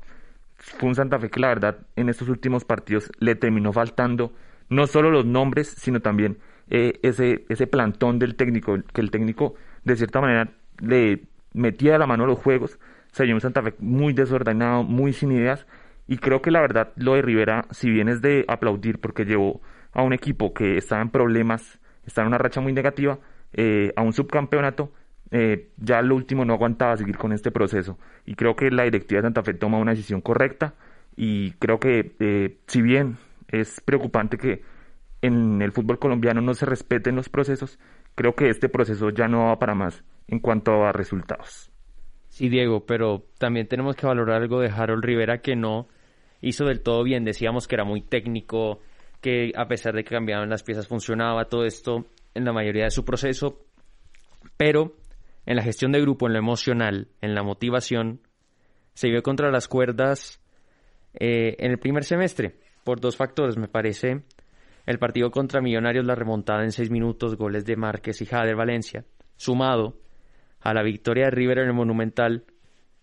Fue un Santa Fe que la verdad en estos últimos partidos le terminó faltando no solo los nombres, sino también eh, ese, ese plantón del técnico, que el técnico de cierta manera le metía la mano los juegos, se vio un Santa Fe muy desordenado, muy sin ideas, y creo que la verdad lo de Rivera, si bien es de aplaudir porque llevó a un equipo que estaba en problemas, estaba en una racha muy negativa, eh, a un subcampeonato, eh, ya lo último no aguantaba seguir con este proceso. Y creo que la directiva de Santa Fe toma una decisión correcta. Y creo que si bien es preocupante que en el fútbol colombiano no se respeten los procesos, creo que este proceso ya no va para más en cuanto a resultados. Sí, Diego, pero también tenemos que valorar algo de Harold Rivera que no hizo del todo bien. Decíamos que era muy técnico, que a pesar de que cambiaban las piezas funcionaba todo esto en la mayoría de su proceso, pero en la gestión de grupo, en lo emocional, en la motivación, se vio contra las cuerdas eh, en el primer semestre por dos factores, me parece. El partido contra Millonarios, la remontada en seis minutos, goles de Márquez y Jader Valencia, sumado a la victoria de River en el Monumental,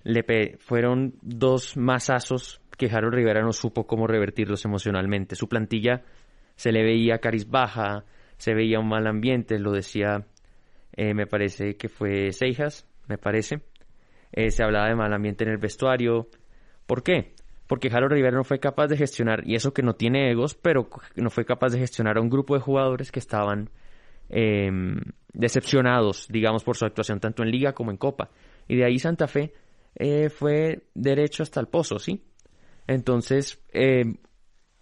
le fueron dos masazos que Harold Rivera no supo cómo revertirlos emocionalmente. Su plantilla se le veía cariz baja, se veía un mal ambiente, lo decía, eh, me parece que fue Seijas, me parece. Eh, se hablaba de mal ambiente en el vestuario. ¿Por qué? Porque Harold Rivera no fue capaz de gestionar, y eso que no tiene egos, pero no fue capaz de gestionar a un grupo de jugadores que estaban Em, decepcionados, digamos, por su actuación tanto en liga como en copa. Y de ahí Santa Fe eh, fue derecho hasta el pozo, ¿sí? Entonces, em,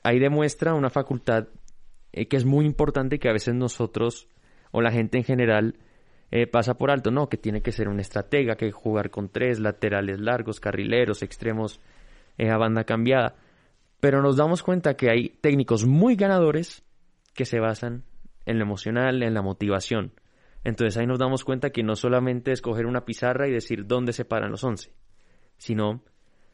ahí demuestra una facultad eh, que es muy importante que a veces nosotros o la gente en general eh, pasa por alto, ¿no? Que tiene que ser un estratega, que jugar con tres laterales largos, carrileros, extremos a banda cambiada. Pero nos damos cuenta que hay técnicos muy ganadores que se basan en lo emocional, en la motivación. Entonces ahí nos damos cuenta que no solamente es coger una pizarra y decir dónde se paran los once, sino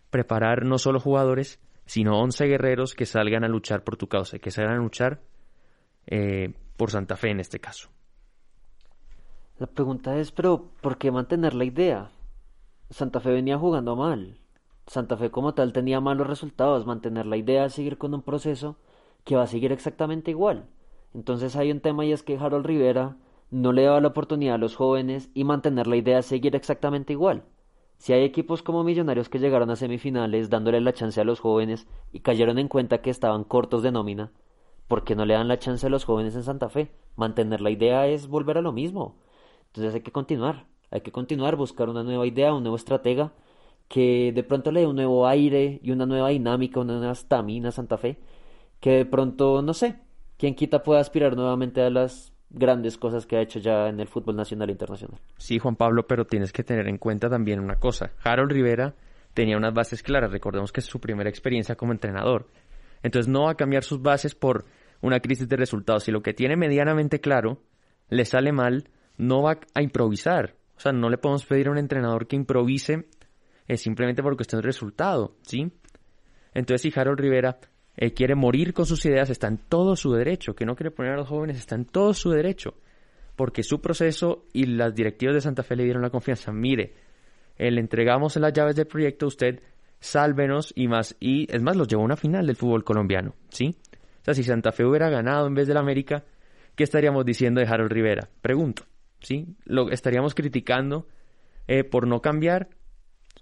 preparar no solo jugadores, sino once guerreros que salgan a luchar por tu causa, que salgan a luchar eh, por Santa Fe en este caso. La pregunta es, pero ¿por qué mantener la idea? Santa Fe venía jugando mal. Santa Fe como tal tenía malos resultados, mantener la idea de seguir con un proceso que va a seguir exactamente igual. Entonces hay un tema y es que Harold Rivera no le daba la oportunidad a los jóvenes y mantener la idea de seguir exactamente igual. Si hay equipos como Millonarios que llegaron a semifinales dándole la chance a los jóvenes y cayeron en cuenta que estaban cortos de nómina, ¿por qué no le dan la chance a los jóvenes en Santa Fe? Mantener la idea es volver a lo mismo. Entonces hay que continuar, hay que continuar, buscar una nueva idea, un nuevo estratega que de pronto le dé un nuevo aire y una nueva dinámica, una nueva estamina a Santa Fe, que de pronto, no sé, quien quita pueda aspirar nuevamente a las grandes cosas que ha hecho ya en el fútbol nacional e internacional. Sí, Juan Pablo, pero tienes que tener en cuenta también una cosa. Harold Rivera tenía unas bases claras, recordemos que es su primera experiencia como entrenador. Entonces no va a cambiar sus bases por una crisis de resultados. Si lo que tiene medianamente claro le sale mal, no va a improvisar. O sea, no le podemos pedir a un entrenador que improvise es simplemente porque está en resultado, ¿sí? Entonces, si Harold Rivera eh, quiere morir con sus ideas, está en todo su derecho. Que no quiere poner a los jóvenes, está en todo su derecho. Porque su proceso y las directivas de Santa Fe le dieron la confianza. Mire, eh, le entregamos las llaves del proyecto, usted sálvenos y más. Y es más, los llevó a una final del fútbol colombiano, ¿sí? O sea, si Santa Fe hubiera ganado en vez del América, ¿qué estaríamos diciendo de Harold Rivera? Pregunto, ¿sí? ¿Lo estaríamos criticando eh, por no cambiar?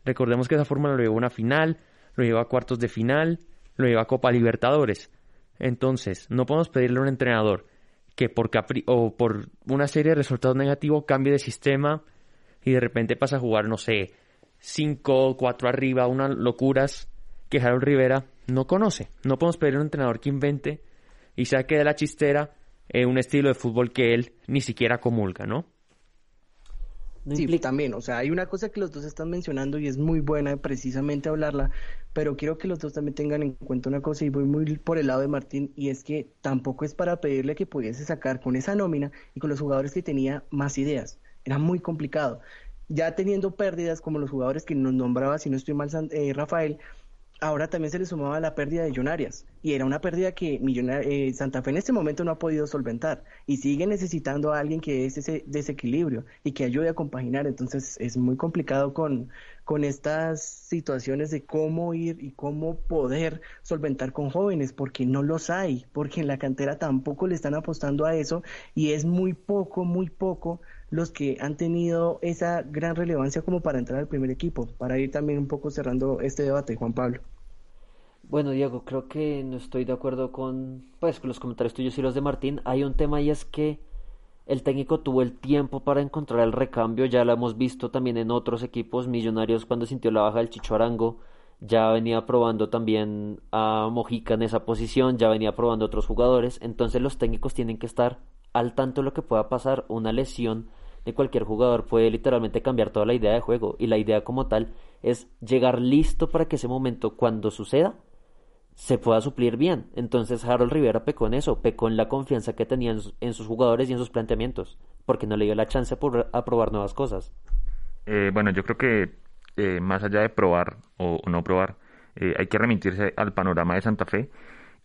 Recordemos que esa fórmula lo llevó a una final, lo llevó a cuartos de final, lo llevó a Copa Libertadores. Entonces, no podemos pedirle a un entrenador que por capri o por una serie de resultados negativos cambie de sistema y de repente pasa a jugar, no sé, 5, 4 arriba, unas locuras que Harold Rivera no conoce. No podemos pedirle a un entrenador que invente y saque de la chistera eh, un estilo de fútbol que él ni siquiera comulga, ¿no? Sí, también, o sea, hay una cosa que los dos están mencionando y es muy buena precisamente hablarla, pero quiero que los dos también tengan en cuenta una cosa y voy muy por el lado de Martín y es que tampoco es para pedirle que pudiese sacar con esa nómina y con los jugadores que tenía más ideas, era muy complicado. Ya teniendo pérdidas como los jugadores que nos nombraba, si no estoy mal, eh, Rafael, ahora también se le sumaba la pérdida de Millonarias y era una pérdida que eh, Santa Fe en este momento no ha podido solventar y sigue necesitando a alguien que es ese desequilibrio y que ayude a compaginar. Entonces es muy complicado con, con estas situaciones de cómo ir y cómo poder solventar con jóvenes porque no los hay porque en la cantera tampoco le están apostando a eso y es muy poco muy poco los que han tenido esa gran relevancia como para entrar al primer equipo, para ir también un poco cerrando este debate, Juan Pablo. Bueno, Diego, creo que no estoy de acuerdo con, pues, con los comentarios tuyos y los de Martín. Hay un tema y es que el técnico tuvo el tiempo para encontrar el recambio, ya lo hemos visto también en otros equipos millonarios cuando sintió la baja del Chicho Arango, ya venía probando también a Mojica en esa posición, ya venía probando otros jugadores, entonces los técnicos tienen que estar al tanto de lo que pueda pasar, una lesión de cualquier jugador puede literalmente cambiar toda la idea de juego y la idea como tal es llegar listo para que ese momento cuando suceda se pueda suplir bien. Entonces Harold Rivera pecó en eso, pecó en la confianza que tenía en, sus jugadores y en sus planteamientos, porque no le dio la chance por, a probar nuevas cosas. Eh, bueno, yo creo que eh, más allá de probar o, no probar, eh, hay que remitirse al panorama de Santa Fe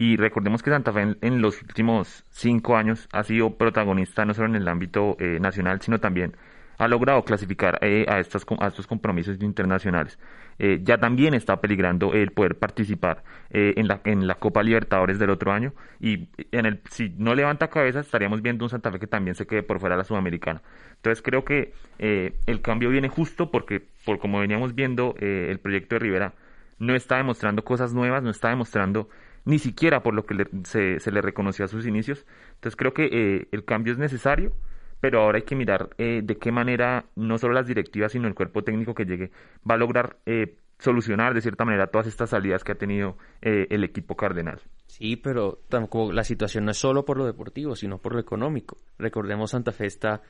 y recordemos que Santa Fe en, los últimos cinco años ha sido protagonista no solo en el ámbito eh, nacional, sino también ha logrado clasificar eh, a, estos, a estos compromisos internacionales. Eh, ya también está peligrando el poder participar en, la, en la Copa Libertadores del otro año y en el, si no levanta cabeza estaríamos viendo un Santa Fe que también se quede por fuera de la Sudamericana. Entonces creo que el cambio viene justo porque, por como veníamos viendo, el proyecto de Rivera no está demostrando cosas nuevas, no está demostrando ni siquiera por lo que se, le reconoció a sus inicios. Entonces creo que eh, el cambio es necesario, pero ahora hay que mirar eh, de qué manera no solo las directivas, sino el cuerpo técnico que llegue va a lograr eh, solucionar de cierta manera todas estas salidas que ha tenido el equipo cardenal. Sí, pero tampoco la situación no es solo por lo deportivo, sino por lo económico. Recordemos Santa Fe está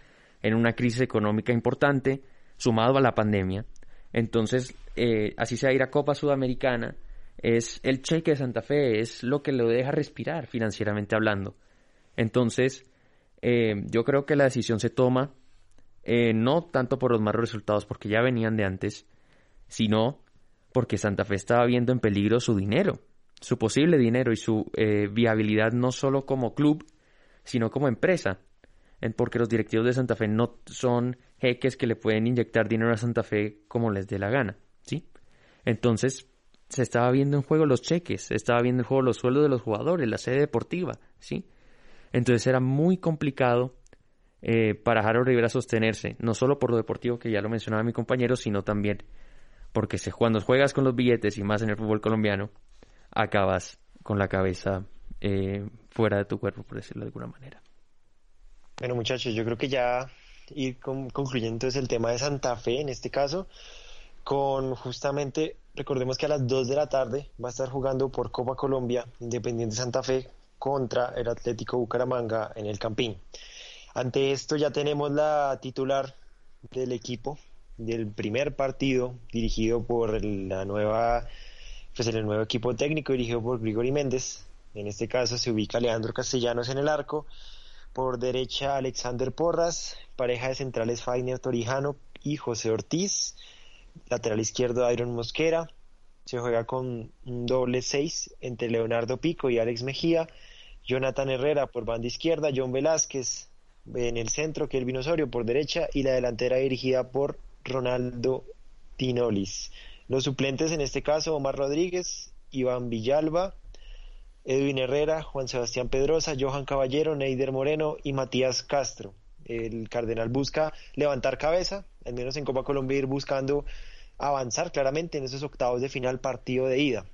en una crisis económica importante, sumado a la pandemia. Entonces, así sea ir a Copa Sudamericana, es el cheque de Santa Fe, es lo que lo deja respirar financieramente hablando. Entonces, eh, yo creo que la decisión se toma eh, no tanto por los malos resultados, porque ya venían de antes, sino porque Santa Fe estaba viendo en peligro su dinero, su posible dinero y su eh, viabilidad no solo como club, sino como empresa. Porque los directivos de Santa Fe no son jeques que le pueden inyectar dinero a Santa Fe como les dé la gana, ¿sí? Entonces, se estaba viendo en juego los cheques, se estaba viendo en juego los sueldos de los jugadores, la sede deportiva, ¿sí? Entonces era muy complicado eh, para Jaro Rivera sostenerse, no solo por lo deportivo que ya lo mencionaba mi compañero, sino también porque cuando juegas con los billetes y más en el fútbol colombiano, acabas con la cabeza eh, fuera de tu cuerpo, por decirlo de alguna manera. Bueno, muchachos, yo creo que ya ir concluyendo el tema de Santa Fe en este caso, con justamente, recordemos que a las 2 de la tarde va a estar jugando por Copa Colombia Independiente Santa Fe contra el Atlético Bucaramanga en el Campín. Ante esto ya tenemos la titular del equipo del primer partido dirigido por la nueva pues el nuevo equipo técnico dirigido por Grigori Méndez. En este caso se ubica Leandro Castellanos en el arco. Por derecha Alexander Porras, pareja de centrales Fainer Torijano y José Ortiz. Lateral izquierdo Iron Mosquera. Se juega con un doble seis entre Leonardo Pico y Alex Mejía. Jonathan Herrera por banda izquierda, John Velázquez en el centro, Kelvin Osorio por derecha y la delantera dirigida por Ronaldo Tinolis. Los suplentes en este caso, Omar Rodríguez, Iván Villalba, Edwin Herrera, Juan Sebastián Pedrosa, Johan Caballero, Neider Moreno y Matías Castro. El Cardenal busca levantar cabeza, al menos en Copa Colombia ir buscando avanzar claramente en esos octavos de final partido de ida.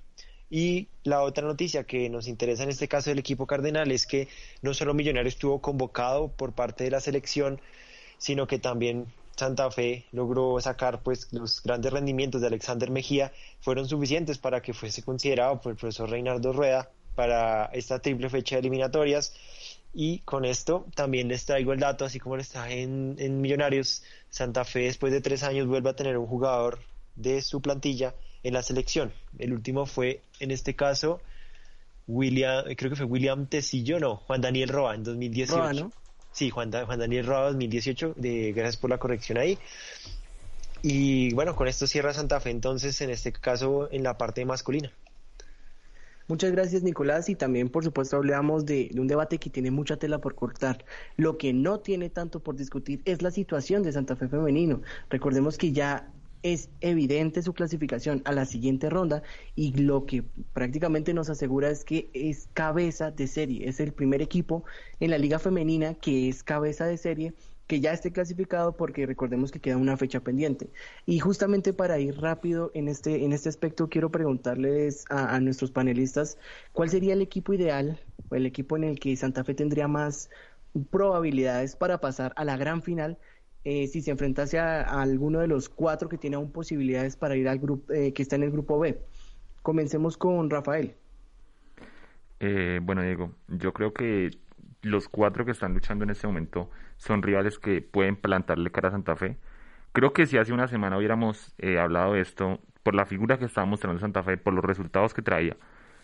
Y la otra noticia que nos interesa en este caso del equipo cardenal es que no solo Millonarios estuvo convocado por parte de la selección, sino que también Santa Fe logró sacar pues los grandes rendimientos de Alexander Mejía. Fueron suficientes para que fuese considerado por el profesor Reinaldo Rueda para esta triple fecha de eliminatorias y con esto también les traigo el dato así como está en, en Millonarios Santa Fe después de tres años vuelve a tener un jugador de su plantilla en la selección. El último fue, en este caso, William, creo que fue William Tecillo, no, Juan Daniel Roa en 2018. Sí, Juan, Juan Daniel Roa 2018, de, gracias por la corrección ahí. Y bueno, con esto cierra Santa Fe entonces, en este caso, en la parte masculina. Muchas gracias Nicolás y también por supuesto hablamos de, un debate que tiene mucha tela por cortar. Lo que no tiene tanto por discutir es la situación de Santa Fe femenino. Recordemos que ya es evidente su clasificación a la siguiente ronda y lo que prácticamente nos asegura es que es cabeza de serie, es el primer equipo en la liga femenina que es cabeza de serie que ya esté clasificado porque recordemos que queda una fecha pendiente. Y justamente para ir rápido en este, en este aspecto quiero preguntarles a, nuestros panelistas cuál sería el equipo ideal o el equipo en el que Santa Fe tendría más probabilidades para pasar a la gran final eh, si se enfrentase a, alguno de los cuatro que tiene aún posibilidades para ir al grupo eh, que está en el grupo B. Comencemos con Rafael. Eh, bueno, Diego, yo creo que los cuatro que están luchando en este momento son rivales que pueden plantarle cara a Santa Fe. Creo que si hace una semana hubiéramos hablado de esto, por la figura que estaba mostrando Santa Fe, por los resultados que traía,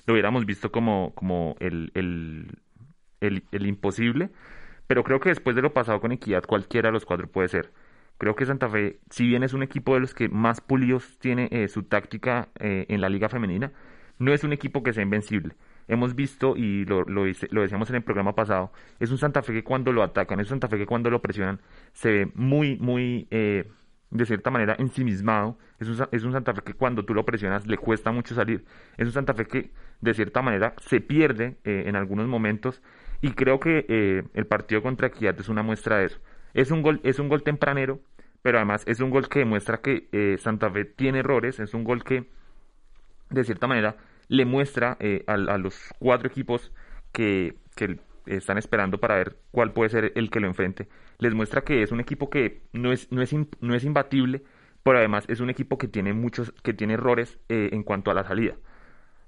lo hubiéramos visto como, como el, el, el, el imposible pero creo que después de lo pasado con Equidad, cualquiera de los cuatro puede ser. Creo que Santa Fe, si bien es un equipo de los que más pulidos tiene eh, su táctica eh, en la liga femenina, no es un equipo que sea invencible. Hemos visto, y lo, lo, lo, decíamos en el programa pasado, es un Santa Fe que cuando lo atacan, es un Santa Fe que cuando lo presionan, se ve muy, muy, eh, de cierta manera, ensimismado. Es un, es un Santa Fe que cuando tú lo presionas le cuesta mucho salir. Es un Santa Fe que, de cierta manera, se pierde en algunos momentos y creo que eh, el partido contra Equidad es una muestra de eso. Es un gol, es un gol tempranero, pero además es un gol que demuestra que eh, Santa Fe tiene errores, es un gol que de cierta manera le muestra eh, a, los cuatro equipos que, que, están esperando para ver cuál puede ser el que lo enfrente. Les muestra que es un equipo que no es, no es, no es imbatible, pero además es un equipo que tiene muchos, que tiene errores en cuanto a la salida.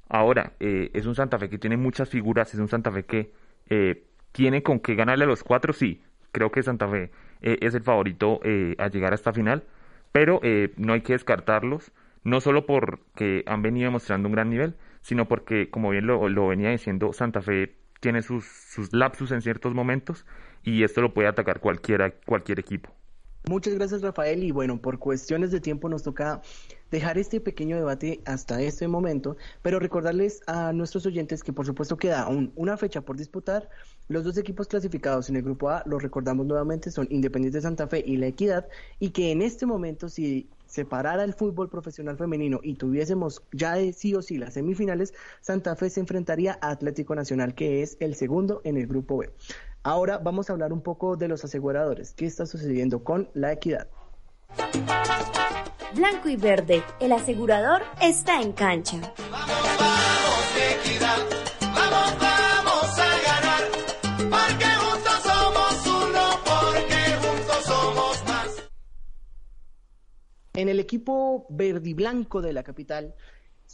Ahora, es un Santa Fe que tiene muchas figuras, es un Santa Fe que eh, ¿Tiene con qué ganarle a los cuatro? Sí, creo que Santa Fe eh, es el favorito eh, a llegar a esta final, pero no hay que descartarlos, no solo porque han venido mostrando un gran nivel, sino porque, como bien lo, lo venía diciendo, Santa Fe tiene sus, sus, lapsus en ciertos momentos y esto lo puede atacar cualquiera, cualquier equipo. Muchas gracias Rafael y bueno, por cuestiones de tiempo nos toca dejar este pequeño debate hasta este momento, pero recordarles a nuestros oyentes que por supuesto queda aún una fecha por disputar. Los dos equipos clasificados en el grupo A, los recordamos nuevamente, son Independiente de Santa Fe y La Equidad, y que en este momento si separara el fútbol profesional femenino y tuviésemos ya de sí o sí las semifinales, Santa Fe se enfrentaría a Atlético Nacional, que es el segundo en el grupo B. Ahora vamos a hablar un poco de los aseguradores. ¿Qué está sucediendo con la equidad? Blanco y verde, el asegurador está en cancha. Vamos, vamos, equidad. Vamos, vamos a ganar. Porque juntos somos uno, porque juntos somos más. En el equipo verde y blanco de la capital,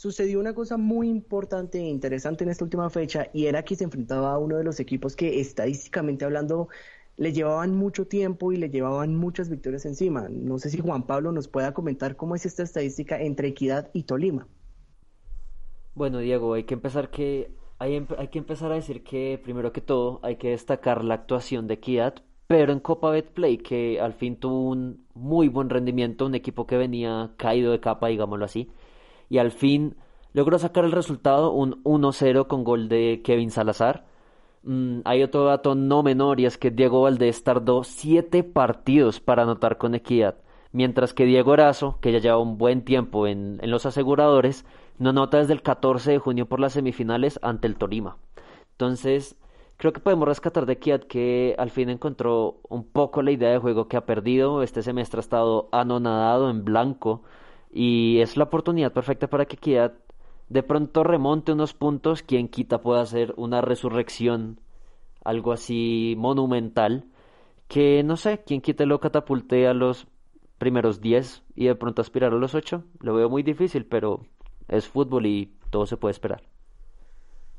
sucedió una cosa muy importante e interesante en esta última fecha y era que se enfrentaba a uno de los equipos que estadísticamente hablando le llevaban mucho tiempo y le llevaban muchas victorias encima. No sé si Juan Pablo nos pueda comentar cómo es esta estadística entre Equidad y Tolima. Bueno, Diego, hay que empezar que hay, hay que empezar a decir que primero que todo hay que destacar la actuación de Equidad, pero en Copa Betplay que al fin tuvo un muy buen rendimiento, un equipo que venía caído de capa, digámoslo así y al fin logró sacar el resultado, un 1-0 con gol de Kevin Salazar. Mm, hay otro dato no menor y es que Diego Valdés tardó 7 partidos para anotar con equidad, mientras que Diego Erazo, que ya lleva un buen tiempo en, en los aseguradores, no anota desde el 14 de junio por las semifinales ante el Tolima. Entonces, creo que podemos rescatar de Equidad que al fin encontró un poco la idea de juego que ha perdido. Este semestre ha estado anonadado en blanco y es la oportunidad perfecta para que Equidad de pronto remonte unos puntos, quien quita pueda hacer una resurrección, algo así monumental, que no sé, quien quita lo catapulte a los primeros 10 y de pronto aspirar a los 8, lo veo muy difícil, pero es fútbol y todo se puede esperar.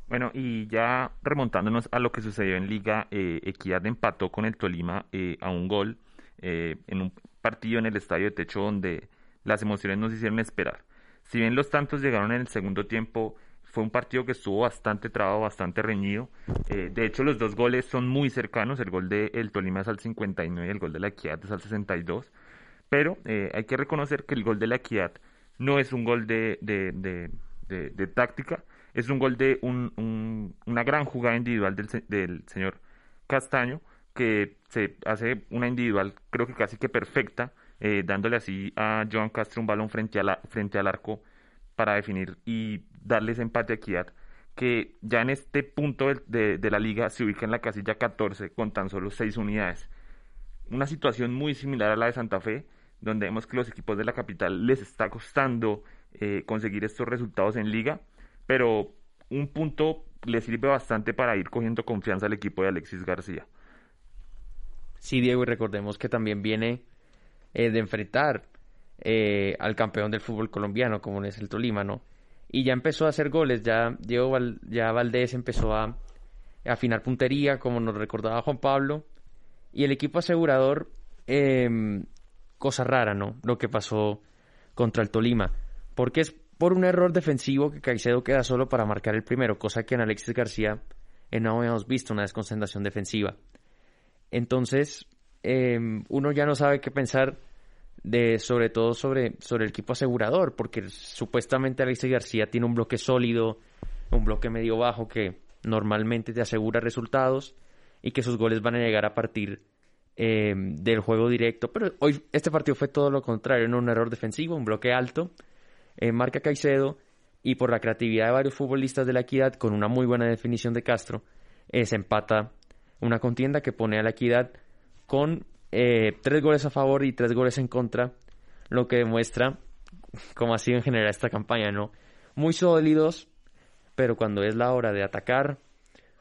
Bueno, y ya remontándonos a lo que sucedió en Liga, eh, Equidad empató con el Tolima eh, a un gol eh, en un partido en el Estadio de Techo donde las emociones nos hicieron esperar. Si bien los tantos llegaron en el segundo tiempo, fue un partido que estuvo bastante trabado, bastante reñido. Eh, de hecho, los dos goles son muy cercanos. El gol de el Tolima es al 59 y el gol de la Equidad es al 62. Pero eh, hay que reconocer que el gol de la Equidad no es un gol de, de, de, de táctica, es un gol de un, una gran jugada individual del, del señor Castaño, que se hace una individual, creo que casi que perfecta, eh, dándole así a Joan Castro un balón frente, a la, frente al arco para definir y darle ese empate a Equidad, que ya en este punto de, de, la liga se ubica en la casilla 14 con tan solo 6 unidades. Una situación muy similar a la de Santa Fe, donde vemos que los equipos de la capital les está costando eh, conseguir estos resultados en liga, pero un punto le sirve bastante para ir cogiendo confianza al equipo de Alexis García. Sí, Diego, y recordemos que también viene eh, de enfrentar eh, al campeón del fútbol colombiano, como es el Tolima, ¿no? Y ya empezó a hacer goles, ya, Diego ya Valdés empezó a, afinar puntería, como nos recordaba Juan Pablo, y el equipo asegurador, eh, cosa rara, ¿no? Lo que pasó contra el Tolima, porque es por un error defensivo que Caicedo queda solo para marcar el primero, cosa que en Alexis García no habíamos visto, una desconcentración defensiva. Entonces, eh, uno ya no sabe qué pensar de sobre todo sobre, sobre el equipo asegurador, porque supuestamente Alexis García tiene un bloque sólido, un bloque medio bajo que normalmente te asegura resultados y que sus goles van a llegar a partir eh, del juego directo. Pero hoy este partido fue todo lo contrario, no un error defensivo, un bloque alto, eh, marca Caicedo y por la creatividad de varios futbolistas de la equidad con una muy buena definición de Castro, eh, se empata una contienda que pone a la equidad con eh, tres goles a favor y tres goles en contra, lo que demuestra cómo ha sido en general esta campaña, ¿no? Muy sólidos, pero cuando es la hora de atacar,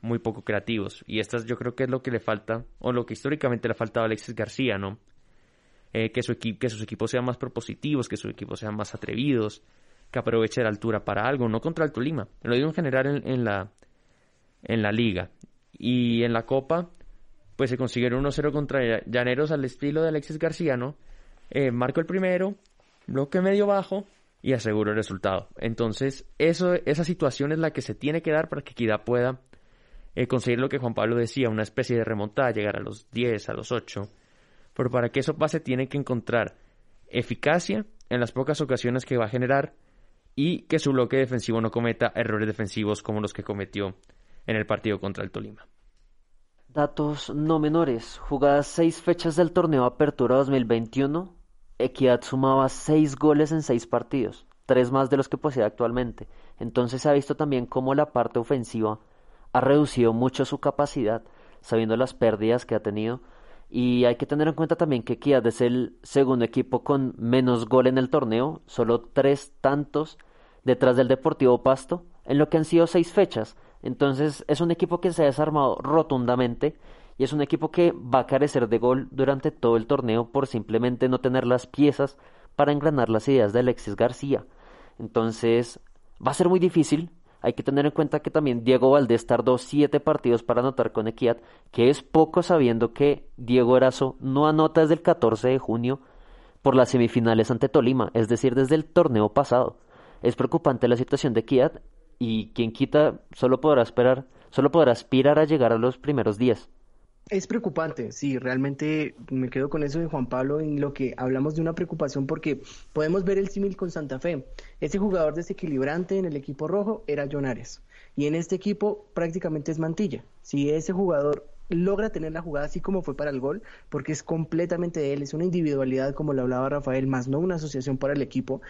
muy poco creativos. Y esto yo creo que es lo que le falta, o lo que históricamente le ha faltado a Alexis García, ¿no? Eh, que, su que sus equipos sean más propositivos, que sus equipos sean más atrevidos, que aproveche la altura para algo, no contra el Tolima. Lo digo en general en, en la, en la liga. Y en la Copa, pues se consiguieron 1-0 contra Llaneros al estilo de Alexis García, ¿no? Eh, marco el primero, bloque medio bajo y aseguro el resultado. Entonces, esa situación es la que se tiene que dar para que Equidad pueda eh, conseguir lo que Juan Pablo decía, una especie de remontada, llegar a los 10, a los 8, Pero para que eso pase tiene que encontrar eficacia en las pocas ocasiones que va a generar y que su bloque defensivo no cometa errores defensivos como los que cometió en el partido contra el Tolima. Datos no menores. Jugadas seis fechas del torneo Apertura 2021, Equidad sumaba seis goles en seis partidos, tres más de los que posee actualmente. Entonces se ha visto también cómo la parte ofensiva ha reducido mucho su capacidad, sabiendo las pérdidas que ha tenido. Y hay que tener en cuenta también que Equidad es el segundo equipo con menos gol en el torneo, solo tres tantos detrás del Deportivo Pasto, en lo que han sido seis fechas. Entonces es un equipo que se ha desarmado rotundamente y es un equipo que va a carecer de gol durante todo el torneo por simplemente no tener las piezas para engranar las ideas de Alexis García. Entonces va a ser muy difícil. Hay que tener en cuenta que también Diego Valdés tardó siete partidos para anotar con Equidad, que es poco sabiendo que Diego Erazo no anota desde el 14 de junio por las semifinales ante Tolima, es decir, desde el torneo pasado. Es preocupante la situación de Kiat y quien quita solo podrá esperar, solo podrá aspirar a llegar a los primeros días. Es preocupante, sí, realmente me quedo con eso de Juan Pablo en lo que hablamos de una preocupación porque podemos ver el símil con Santa Fe. Ese jugador desequilibrante en el equipo rojo era John y en este equipo prácticamente es Mantilla. Si ese jugador logra tener la jugada así como fue para el gol, porque es completamente de él, es una individualidad como le hablaba Rafael, más no una asociación para el equipo,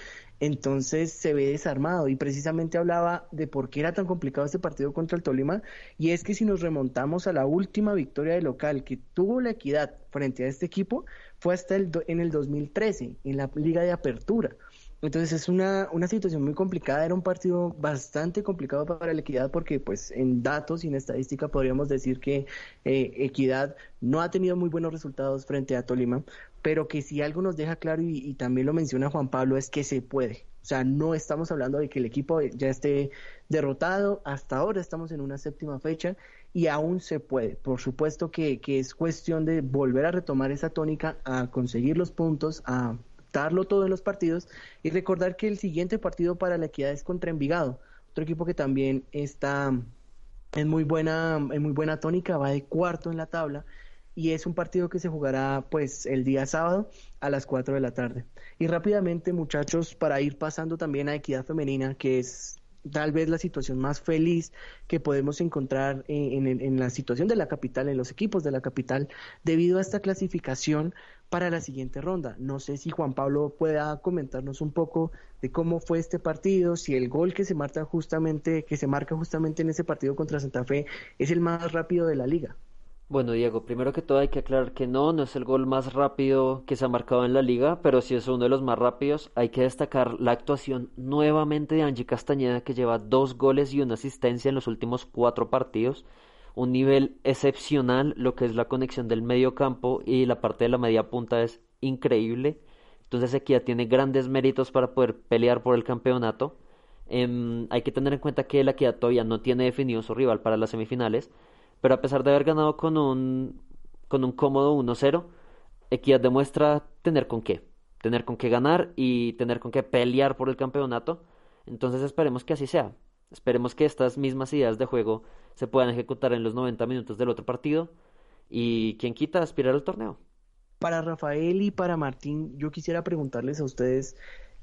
entonces se ve desarmado y precisamente hablaba de por qué era tan complicado este partido contra el Tolima y es que si nos remontamos a la última victoria de local que tuvo la equidad frente a este equipo fue hasta el en el 2013 en la liga de apertura. Entonces es una, una situación muy complicada, era un partido bastante complicado para la Equidad porque pues en datos y en estadística podríamos decir que eh, Equidad no ha tenido muy buenos resultados frente a Tolima, pero que si algo nos deja claro y, y también lo menciona Juan Pablo es que se puede. O sea, no estamos hablando de que el equipo ya esté derrotado, hasta ahora estamos en una séptima fecha y aún se puede. Por supuesto que, que es cuestión de volver a retomar esa tónica, a conseguir los puntos, a darlo todo en los partidos y recordar que el siguiente partido para la equidad es contra Envigado, otro equipo que también está en muy buena, en muy buena tónica, va de cuarto en la tabla y es un partido que se jugará pues el día sábado a las 4 de la tarde. Y rápidamente muchachos, para ir pasando también a equidad femenina, que es tal vez la situación más feliz que podemos encontrar en, en, la situación de la capital, en los equipos de la capital, debido a esta clasificación para la siguiente ronda. No sé si Juan Pablo pueda comentarnos un poco de cómo fue este partido, si el gol que se marca justamente, que se marca justamente en ese partido contra Santa Fe es el más rápido de la liga. Bueno, Diego, primero que todo hay que aclarar que no, no es el gol más rápido que se ha marcado en la liga, pero sí es uno de los más rápidos. Hay que destacar la actuación nuevamente de Angie Castañeda, que lleva dos goles y una asistencia en los últimos cuatro partidos. Un nivel excepcional, lo que es la conexión del medio campo y la parte de la media punta es increíble. Entonces ya tiene grandes méritos para poder pelear por el campeonato. Em, hay que tener en cuenta que la Equidad todavía no tiene definido su rival para las semifinales pero a pesar de haber ganado con un, con un cómodo 1-0, Equidad demuestra tener con qué, tener con qué ganar y tener con qué pelear por el campeonato. Entonces esperemos que así sea. Esperemos que estas mismas ideas de juego se puedan ejecutar en los 90 minutos del otro partido y quien quita aspirar al torneo. Para Rafael y para Martín, yo quisiera preguntarles a ustedes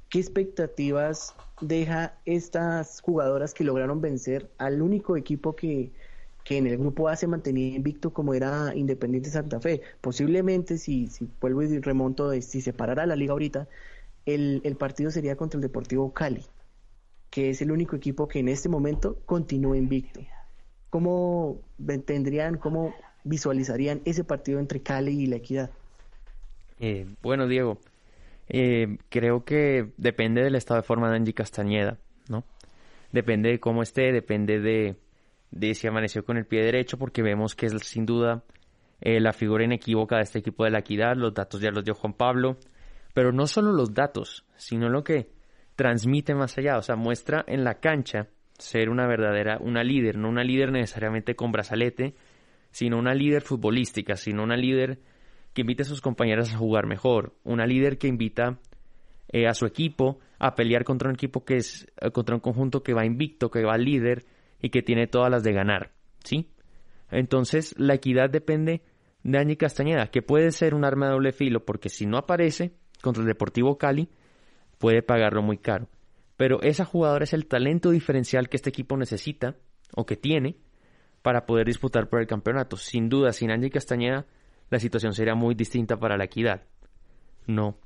qué expectativas deja estas jugadoras que lograron vencer al único equipo que, que en el grupo A se mantenía invicto como era Independiente Santa Fe. Posiblemente, si, si vuelvo y remonto, si se parara la liga ahorita, el, el partido sería contra el Deportivo Cali, que es el único equipo que en este momento continúa invicto. ¿Cómo tendrían, cómo visualizarían ese partido entre Cali y la Equidad? Eh, bueno, Diego, eh, creo que depende del estado de forma de Angie Castañeda, ¿no? Depende de cómo esté, depende de, si amaneció con el pie derecho, porque vemos que es sin duda eh, la figura inequívoca de este equipo de la equidad. Los datos ya los dio Juan Pablo, pero no solo los datos, sino lo que transmite más allá, o sea, muestra en la cancha ser una verdadera, una líder, no una líder necesariamente con brazalete, sino una líder futbolística, sino una líder que invita a sus compañeras a jugar mejor, una líder que invita eh, a su equipo a pelear contra un equipo que es, eh, contra un conjunto que va invicto, que va líder, y que tiene todas las de ganar, ¿sí? Entonces, la equidad depende de Angie Castañeda, que puede ser un arma de doble filo, porque si no aparece contra el Deportivo Cali, puede pagarlo muy caro. Pero esa jugadora es el talento diferencial que este equipo necesita, o que tiene, para poder disputar por el campeonato. Sin duda, sin Angie Castañeda, la situación sería muy distinta para la equidad. No.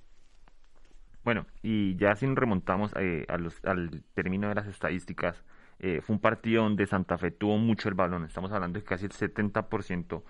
Bueno, y ya si nos remontamos eh, al término de las estadísticas, eh, fue un partido donde Santa Fe tuvo mucho el balón. Estamos hablando de casi el 70%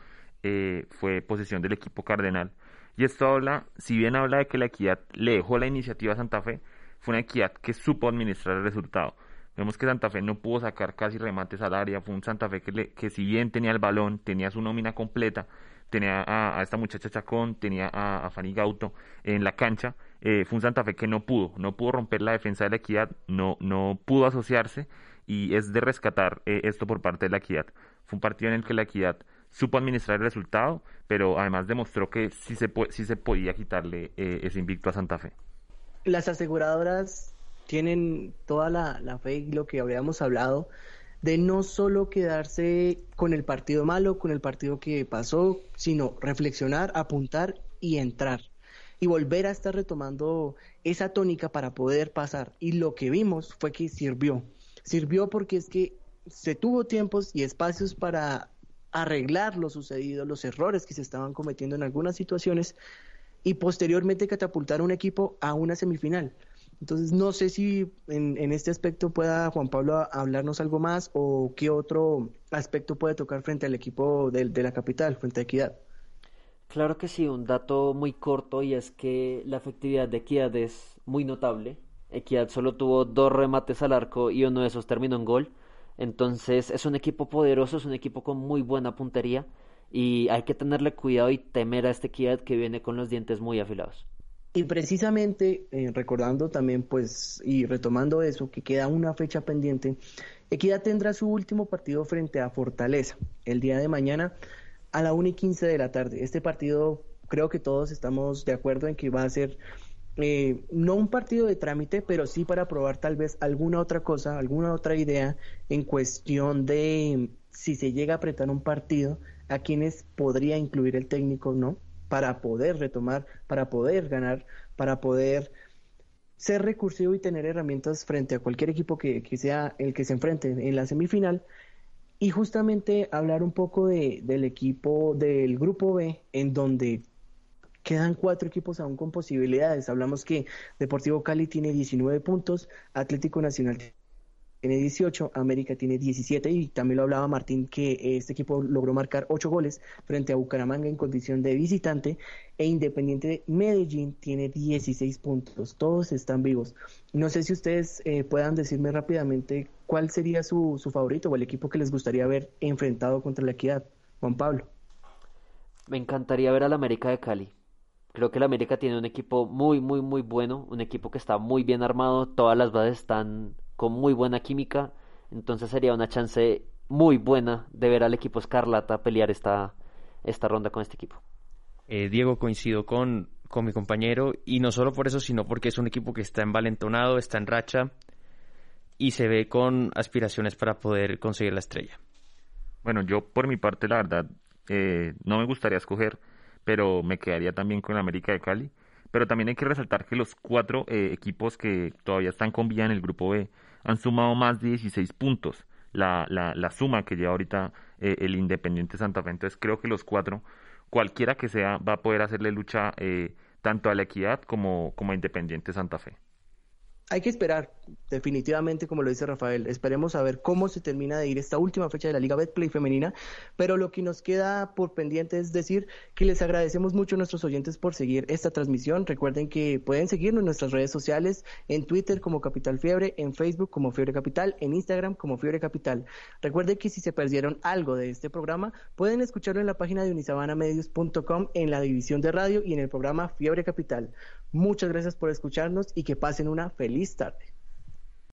eh, fue posesión del equipo cardenal. Y esto habla, si bien habla de que la equidad le dejó la iniciativa a Santa Fe, fue una equidad que supo administrar el resultado. Vemos que Santa Fe no pudo sacar casi remates al área, fue un Santa Fe que, que si bien tenía el balón, tenía su nómina completa, tenía a, esta muchacha Chacón, tenía a, a Fanny Gauto en la cancha, eh, fue un Santa Fe que no pudo, no pudo romper la defensa de la equidad, no, no pudo asociarse y es de rescatar eh, esto por parte de la equidad. Fue un partido en el que la equidad supo administrar el resultado, pero además demostró que sí se, podía quitarle eh, ese invicto a Santa Fe. Las aseguradoras tienen toda la, la fe y lo que habríamos hablado de no solo quedarse con el partido malo, con el partido que pasó, sino reflexionar, apuntar y entrar. Y volver a estar retomando esa tónica para poder pasar. Y lo que vimos fue que sirvió. Sirvió porque es que se tuvo tiempos y espacios para arreglar lo sucedido, los errores que se estaban cometiendo en algunas situaciones y posteriormente catapultar un equipo a una semifinal. Entonces, no sé si en, este aspecto pueda Juan Pablo hablarnos algo más o qué otro aspecto puede tocar frente al equipo de, de la capital, frente a Equidad. Claro que sí, un dato muy corto y es que la efectividad de Equidad es muy notable. Equidad solo tuvo dos remates al arco y uno de esos terminó en gol. Entonces es un equipo poderoso, es un equipo con muy buena puntería y hay que tenerle cuidado y temer a esta Equidad que viene con los dientes muy afilados. Y precisamente eh, recordando también, pues, y retomando eso, que queda una fecha pendiente, Equidad tendrá su último partido frente a Fortaleza el día de mañana a la 1 y 15 de la tarde. Este partido creo que todos estamos de acuerdo en que va a ser eh, no un partido de trámite, pero sí para probar tal vez alguna otra cosa, alguna otra idea en cuestión de si se llega a apretar un partido, a quienes podría incluir el técnico, ¿no? para poder retomar, para poder ganar, para poder ser recursivo y tener herramientas frente a cualquier equipo que, sea el que se enfrente en la semifinal. Y justamente hablar un poco de, del equipo del grupo B, en donde quedan cuatro equipos aún con posibilidades. Hablamos que Deportivo Cali tiene 19 puntos, Atlético Nacional tiene 18, América tiene 17 y también lo hablaba Martín que este equipo logró marcar 8 goles frente a Bucaramanga en condición de visitante e Independiente Medellín tiene 16 puntos, todos están vivos. No sé si ustedes eh, puedan decirme rápidamente cuál sería su, su favorito o el equipo que les gustaría ver enfrentado contra la Equidad. Juan Pablo. Me encantaría ver al América de Cali. Creo que el América tiene un equipo muy, muy, muy bueno, un equipo que está muy bien armado, todas las bases están con muy buena química, entonces sería una chance muy buena de ver al equipo Escarlata pelear esta, esta ronda con este equipo. Eh, Diego, coincido con, con mi compañero y no solo por eso, sino porque es un equipo que está envalentonado, está en racha y se ve con aspiraciones para poder conseguir la estrella. Bueno, yo por mi parte, la verdad, eh, no me gustaría escoger, pero me quedaría también con América de Cali. Pero también hay que resaltar que los cuatro eh, equipos que todavía están con vida en el grupo B han sumado más de 16 puntos. La, la, la suma que lleva ahorita eh, el Independiente Santa Fe. Entonces creo que los cuatro, cualquiera que sea, va a poder hacerle lucha eh, tanto a la equidad como, como a Independiente Santa Fe hay que esperar, definitivamente, como lo dice Rafael. Esperemos a ver cómo se termina de ir esta última fecha de la Liga Betplay femenina. Pero lo que nos queda por pendiente es decir que les agradecemos mucho a nuestros oyentes por seguir esta transmisión. Recuerden que pueden seguirnos en nuestras redes sociales, en Twitter como Capital Fiebre, en Facebook como Fiebre Capital, en Instagram como Fiebre Capital. Recuerden que si se perdieron algo de este programa, pueden escucharlo en la página de unisabanamedios.com en la división de radio y en el programa Fiebre Capital. Muchas gracias por escucharnos y que pasen una feliz tarde.